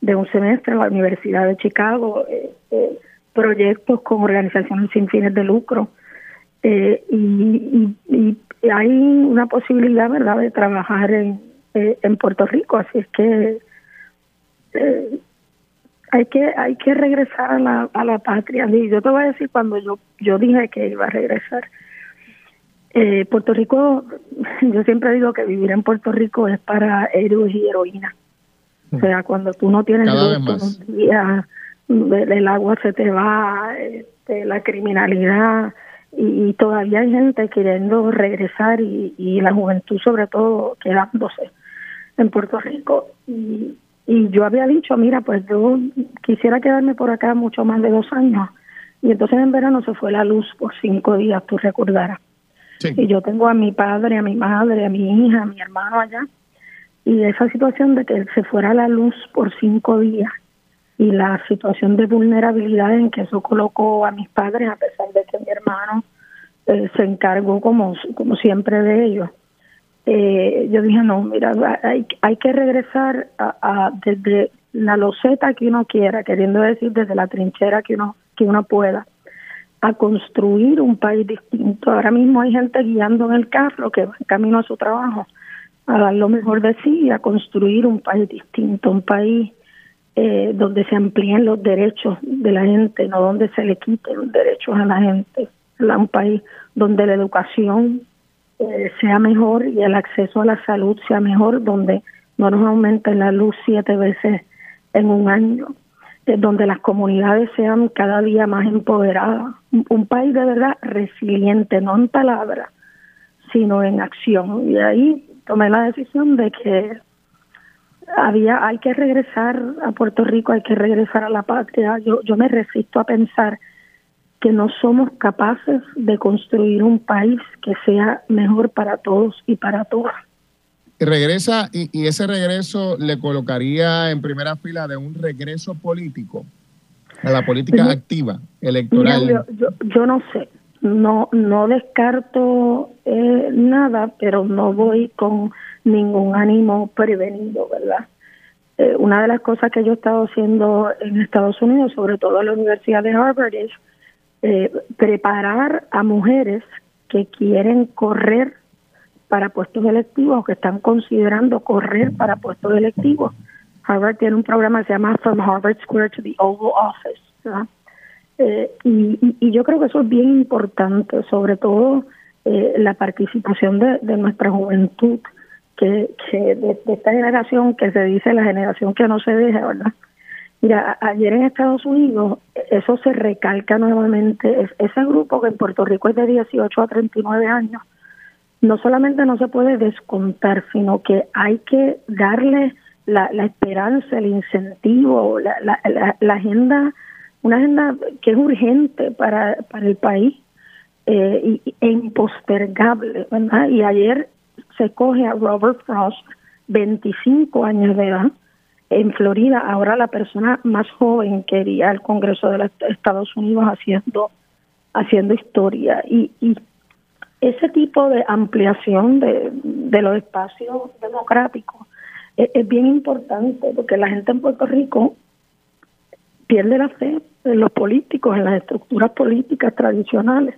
de un semestre, la Universidad de Chicago, eh, eh, proyectos con organizaciones sin fines de lucro. y, y, hay una posibilidad, ¿verdad?, de trabajar en, en Puerto Rico, así es que hay que hay que regresar a la, a la patria. Y yo te voy a decir cuando yo yo dije que iba a regresar. Eh, Puerto Rico, yo siempre digo que vivir en Puerto Rico es para héroes y heroínas. O sea, cuando tú no tienes luz día, el agua se te va, este, la criminalidad, y, todavía hay gente queriendo regresar y, y la juventud sobre todo quedándose en Puerto Rico. Y, y yo había dicho, mira, pues yo quisiera quedarme por acá mucho más de dos años. Y entonces en verano se fue la luz por cinco días, tú recordarás. Y yo tengo a mi padre, a mi madre, a mi hija, a mi hermano allá. Y esa situación de que se fuera la luz por cinco días y la situación de vulnerabilidad en que eso colocó a mis padres, a pesar de que mi hermano eh, se encargó como, como siempre de ellos eh, yo dije, no, mira, hay, hay que regresar a, desde la loseta que uno quiera, queriendo decir desde la trinchera que uno, que uno pueda, a construir un país distinto. Ahora mismo hay gente guiando en el carro que va en camino a su trabajo, a dar lo mejor de sí y a construir un país distinto, un país eh, donde se amplíen los derechos de la gente, no donde se le quiten los derechos a la gente, un país donde la educación eh, sea mejor y el acceso a la salud sea mejor, donde no nos aumente la luz siete veces en un año, eh, donde las comunidades sean cada día más empoderadas. Un, país de verdad resiliente, no en palabras, sino en acción. Y ahí tomé la decisión de que había hay que regresar a Puerto Rico, hay que regresar a la patria. Yo, yo me resisto a pensar que no somos capaces de construir un país que sea mejor para todos y para todas. Regresa y, ese regreso le colocaría en primera fila de un regreso político a la política activa electoral. yo, no sé, no no descarto eh, nada, pero no voy con ningún ánimo prevenido, ¿verdad? Eh, una de las cosas que yo he estado haciendo en Estados Unidos, sobre todo en la Universidad de Harvard, es eh, preparar a mujeres que quieren correr para puestos electivos o que están considerando correr para puestos electivos. Harvard tiene un programa que se llama From Harvard Square to the Oval Office. Eh, y, yo creo que eso es bien importante, sobre todo eh, la participación de, nuestra juventud, que, que de, de, esta generación que se dice la generación que no se deja, ¿verdad? Mira, ayer en Estados Unidos eso se recalca nuevamente. Ese grupo que en Puerto Rico es de 18 a 39 años, no solamente no se puede descontar, sino que hay que darle la, esperanza, el incentivo, la, la, agenda, una agenda que es urgente para, para el país eh, e impostergable. ¿verdad? Y ayer se coge a Robert Frost, 25 años de edad, en Florida, ahora la persona más joven que iría al Congreso de los Estados Unidos haciendo, haciendo historia. Y, y ese tipo de ampliación de, los espacios democráticos es, es, bien importante porque la gente en Puerto Rico pierde la fe en los políticos, en las estructuras políticas tradicionales.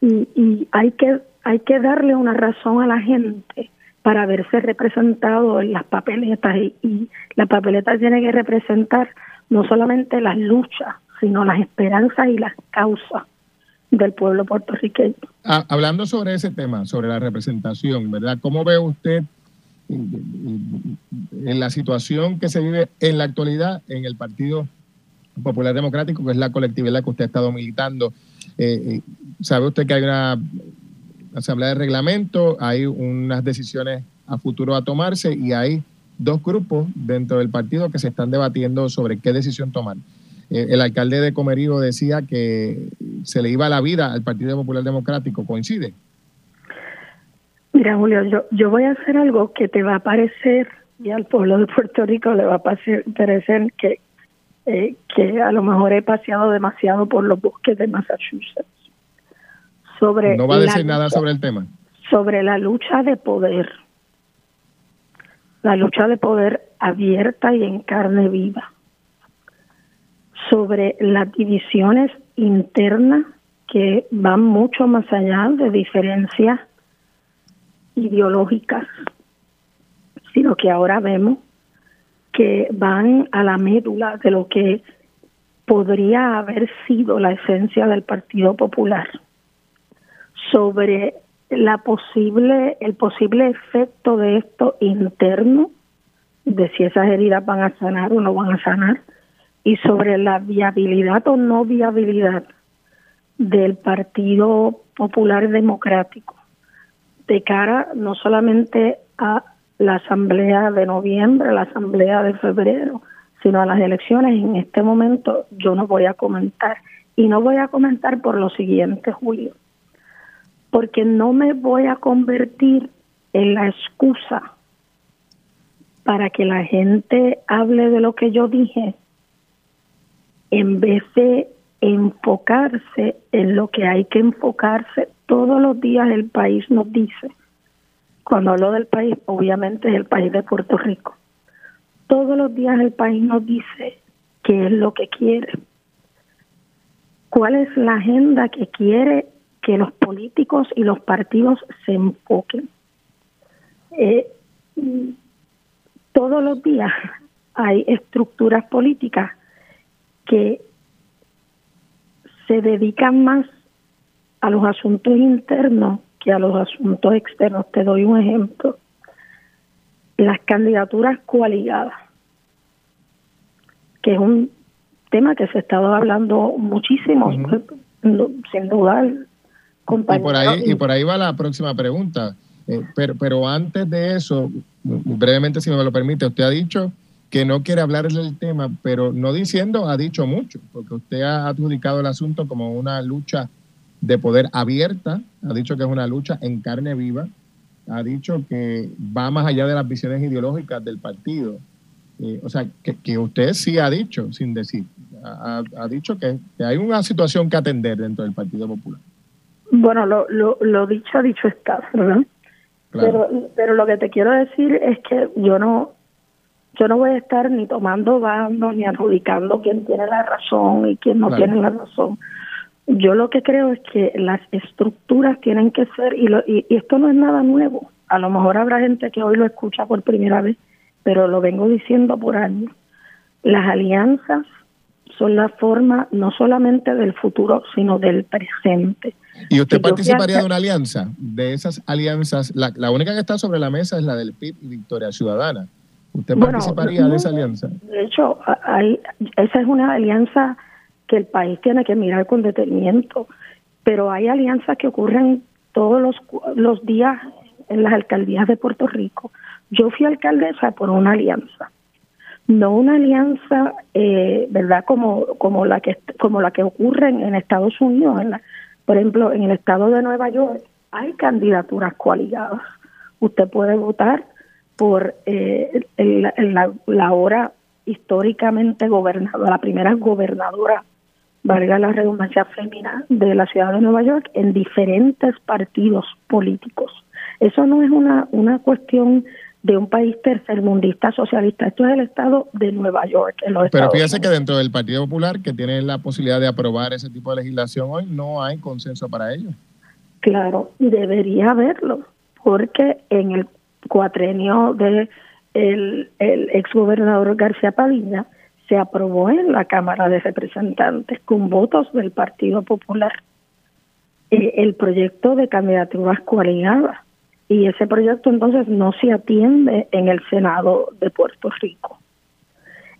Y, y hay que hay que darle una razón a la gente para verse representado en las papeletas y, la papeleta tiene que representar no solamente las luchas, sino las esperanzas y las causas del pueblo puertorriqueño. Ah, hablando sobre ese tema, sobre la representación, ¿verdad? ¿Cómo ve usted en la situación que se vive en la actualidad en el Partido Popular Democrático, que es la colectividad que usted ha estado militando? Eh, eh, ¿Sabe usted que hay una asamblea de reglamento, hay unas decisiones a futuro a tomarse y hay dos grupos dentro del partido que se están debatiendo sobre qué decisión tomar. Eh, el alcalde de Comerío decía que se le iba la vida al Partido Popular Democrático, ¿coincide? Mira, Julio, yo, yo voy a hacer algo que te va a parecer y al pueblo de Puerto Rico le va a parecer que, eh, que a lo mejor he paseado demasiado por los bosques de Massachusetts. Sobre ¿No va a decir nada sobre el tema? Sobre la lucha de poder. La lucha de poder abierta y en carne viva. Sobre las divisiones internas que van mucho más allá de diferencias ideológicas, sino que ahora vemos que van a la médula de lo que podría haber sido la esencia del Partido Popular sobre la posible el posible efecto de esto interno de si esas heridas van a sanar o no van a sanar y sobre la viabilidad o no viabilidad del Partido Popular Democrático de cara no solamente a la asamblea de noviembre, la asamblea de febrero, sino a las elecciones. En este momento yo no voy a comentar. Y no voy a comentar por lo siguiente, Julio, porque no me voy a convertir en la excusa para que la gente hable de lo que yo dije en vez de enfocarse en lo que hay que enfocarse. Todos los días el país nos dice cuando hablo del país, obviamente es el país de Puerto Rico. Todos los días el país nos dice qué es lo que quiere, cuál es la agenda que quiere que los políticos y los partidos se enfoquen. Eh, todos los días hay estructuras políticas que se dedican más a los asuntos internos a los asuntos externos. Te doy un ejemplo. Las candidaturas coaligadas, que es un tema que se ha estado hablando muchísimo, sin Y por, ahí, y por ahí va la próxima pregunta. Eh, pero, pero antes de eso, brevemente, si me lo permite, usted ha dicho que no quiere hablar del tema, pero no diciendo, ha dicho mucho, porque usted ha adjudicado el asunto como una lucha de poder abierta, ha dicho que es una lucha en carne viva, ha dicho que va más allá de las visiones ideológicas del partido. Eh, o sea, que, usted sí ha dicho, sin decir, ha, dicho que, hay una situación que atender dentro del Partido Popular. Bueno, lo, lo, lo dicho, ha dicho está, ¿verdad? Pero, pero lo que te quiero decir es que yo no, yo no voy a estar ni tomando bando ni adjudicando quién tiene la razón y quién no tiene la razón. Yo lo que creo es que las estructuras tienen que ser, y, y, esto no es nada nuevo, a lo mejor habrá gente que hoy lo escucha por primera vez, pero lo vengo diciendo por años. Las alianzas son la forma no solamente del futuro, sino del presente. ¿Y usted participaría de una alianza? De esas alianzas, la, la, única que está sobre la mesa es la del PIB y Victoria Ciudadana. ¿Usted participaría de esa alianza? De hecho, hay, esa es una alianza que el país tiene que mirar con detenimiento. Pero hay alianzas que ocurren todos los, los días en las alcaldías de Puerto Rico. Yo fui alcaldesa por una alianza, no una alianza, eh, verdad, como como la que como la que ocurre en, Estados Unidos. por ejemplo, en el estado de Nueva York hay candidaturas coaligadas. Usted puede votar por eh, la, la ahora históricamente gobernadora, la primera gobernadora valga la redundancia fémina, de la ciudad de Nueva York en diferentes partidos políticos. Eso no es una, una cuestión de un país tercermundista socialista. Esto es el estado de Nueva York. Pero fíjese que dentro del Partido Popular, que tiene la posibilidad de aprobar ese tipo de legislación hoy, no hay consenso para ello. Claro, debería haberlo, porque en el cuatrenio de el, el exgobernador García Padilla se aprobó en la Cámara de Representantes con votos del Partido Popular eh, el proyecto de candidaturas coaligadas y ese proyecto entonces no se atiende en el Senado de Puerto Rico.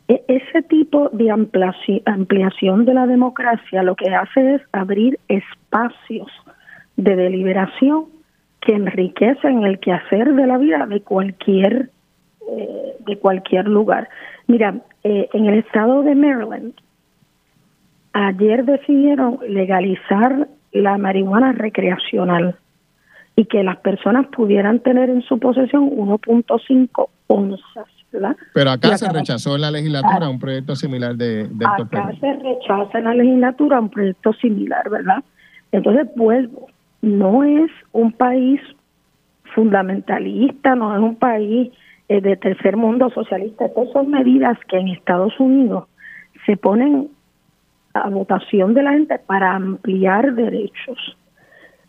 E, ese tipo de ampliación de la democracia lo que hace es abrir espacios de deliberación que enriquecen el quehacer de la vida de cualquier eh, de cualquier lugar. Mira, eh, en el estado de Maryland, ayer decidieron legalizar la marihuana recreacional y que las personas pudieran tener en su posesión 1.5 onzas. ¿verdad? Pero acá se rechazó en la legislatura un proyecto similar de, de Acá se rechaza en la legislatura un proyecto similar, ¿verdad? Entonces vuelvo, no es un país fundamentalista, no es un país eh, de tercer mundo socialista. Estas son medidas que en Estados Unidos se ponen a votación de la gente para ampliar derechos.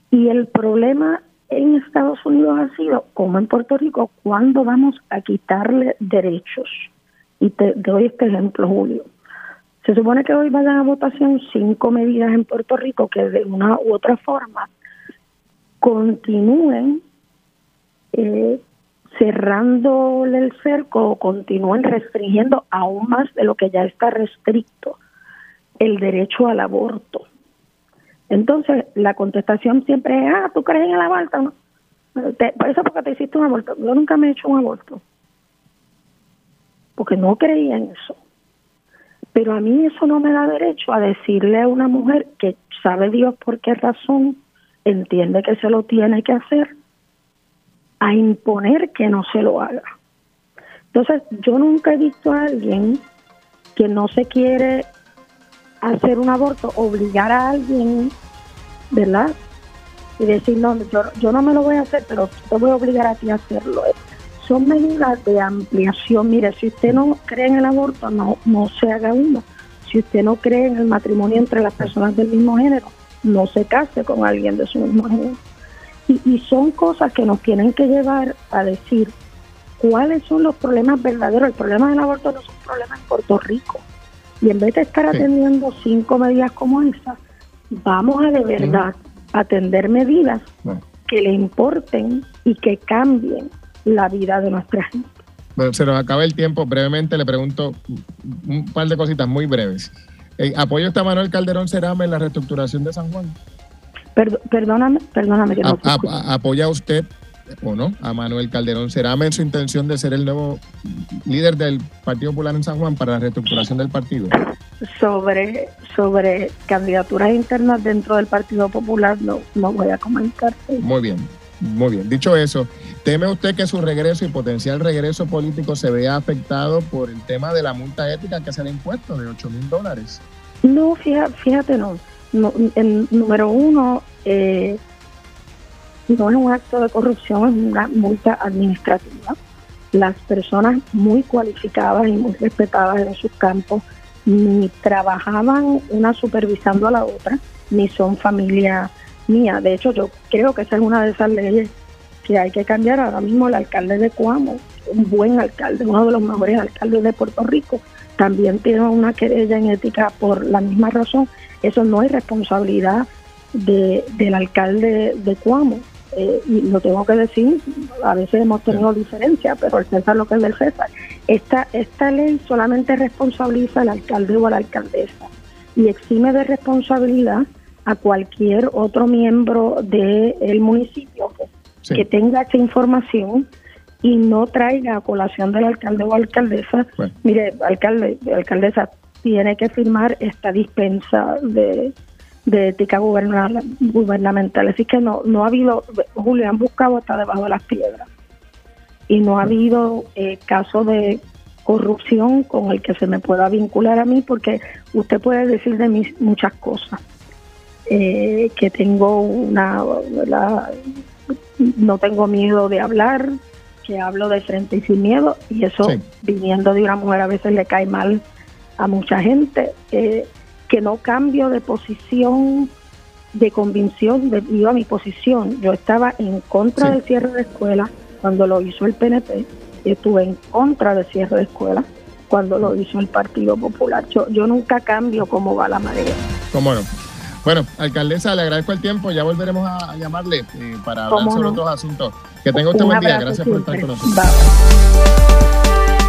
Y el problema en Estados Unidos ha sido, como en Puerto Rico, ¿cuándo vamos a quitarle derechos? Y te doy este ejemplo, Julio. Se supone que hoy vayan a votación cinco medidas en Puerto Rico que de una u otra forma continúen eh, cerrándole el cerco o continúen restringiendo aún más de lo que ya está restricto el derecho al aborto. Entonces, la contestación siempre es, ah, ¿tú crees en el aborto? No? Te- por eso porque te hiciste un aborto. Yo nunca me he hecho un aborto. Porque no creía en eso. Pero a mí eso no me da derecho a decirle a una mujer que sabe Dios por qué razón, entiende que se lo tiene que hacer, a imponer que no se lo haga. Entonces, yo nunca he visto a alguien que no se quiere hacer un aborto, obligar a alguien, ¿verdad? Y decir, no, yo, yo no me lo voy a hacer, pero te voy a obligar a ti a hacerlo. Son medidas de ampliación. Mire, si usted no cree en el aborto, no, no se haga uno. Si usted no cree en el matrimonio entre las personas del mismo género, no se case con alguien de su mismo género. Y, y son cosas que nos tienen que llevar a decir cuáles son los problemas verdaderos. El problema del aborto no es un problema en Puerto Rico. Y en vez de estar Sí. atendiendo cinco medidas como esas, vamos a de verdad atender medidas que le importen y que cambien la vida de nuestra gente. Bueno, se nos acaba el tiempo. Brevemente le pregunto un par de cositas muy breves. Eh, ¿Apoya usted a Manuel Calderón Cerame en la reestructuración de San Juan? Perdóname, perdóname que no A- a- ¿Apoya usted o no a Manuel Calderón en su intención de ser el nuevo líder del Partido Popular en San Juan para la reestructuración del partido? sobre sobre candidaturas internas dentro del Partido Popular no, no voy a comentar. Muy bien, muy bien. Dicho eso, ¿teme usted que su regreso y potencial regreso político se vea afectado por el tema de la multa ética que se le ha impuesto de 8 mil dólares? No, fíjate, fíjate no. no en, número uno, eh, no es un acto de corrupción, es una multa administrativa. Las personas muy cualificadas y muy respetadas en sus campos ni trabajaban una supervisando a la otra, ni son familia mía. De hecho, yo creo que esa es una de esas leyes que hay que cambiar. Ahora mismo el alcalde de Cuamo, un buen alcalde, uno de los mejores alcaldes de Puerto Rico, también tiene una querella en ética por la misma razón. Eso no es responsabilidad de, del alcalde de Cuamo. Eh, y lo tengo que decir, a veces hemos tenido diferencias, pero el César lo que es del César. Esta, esta ley solamente responsabiliza al alcalde o a la alcaldesa y exime de responsabilidad a cualquier otro miembro del municipio que, Sí. que tenga esa información y no traiga a colación del alcalde o alcaldesa. Bueno. Mire, alcalde, alcaldesa tiene que firmar esta dispensa de, de ética guberna- gubernamental. Así que no, no ha habido, Julio, han buscado hasta debajo de las piedras. Y no ha habido eh, caso de corrupción con el que se me pueda vincular a mí, porque usted puede decir de mí muchas cosas. Eh, que tengo una, ¿verdad? no tengo miedo de hablar, que hablo de frente y sin miedo, y eso Sí. viniendo de una mujer a veces le cae mal a mucha gente, eh, que no cambio de posición, de convicción debido a mi posición. Yo estaba en contra Sí. del cierre de escuelas cuando lo hizo el PNP, y estuve en contra del cierre de escuelas cuando lo hizo el Partido Popular. Yo, yo nunca cambio cómo va la marea. ¿Cómo no? Bueno, alcaldesa, le agradezco el tiempo. Ya volveremos a, llamarle eh, para hablar ¿Cómo sobre no? otros asuntos. Que tenga usted Un buen día. Gracias por estar con nosotros. Bye.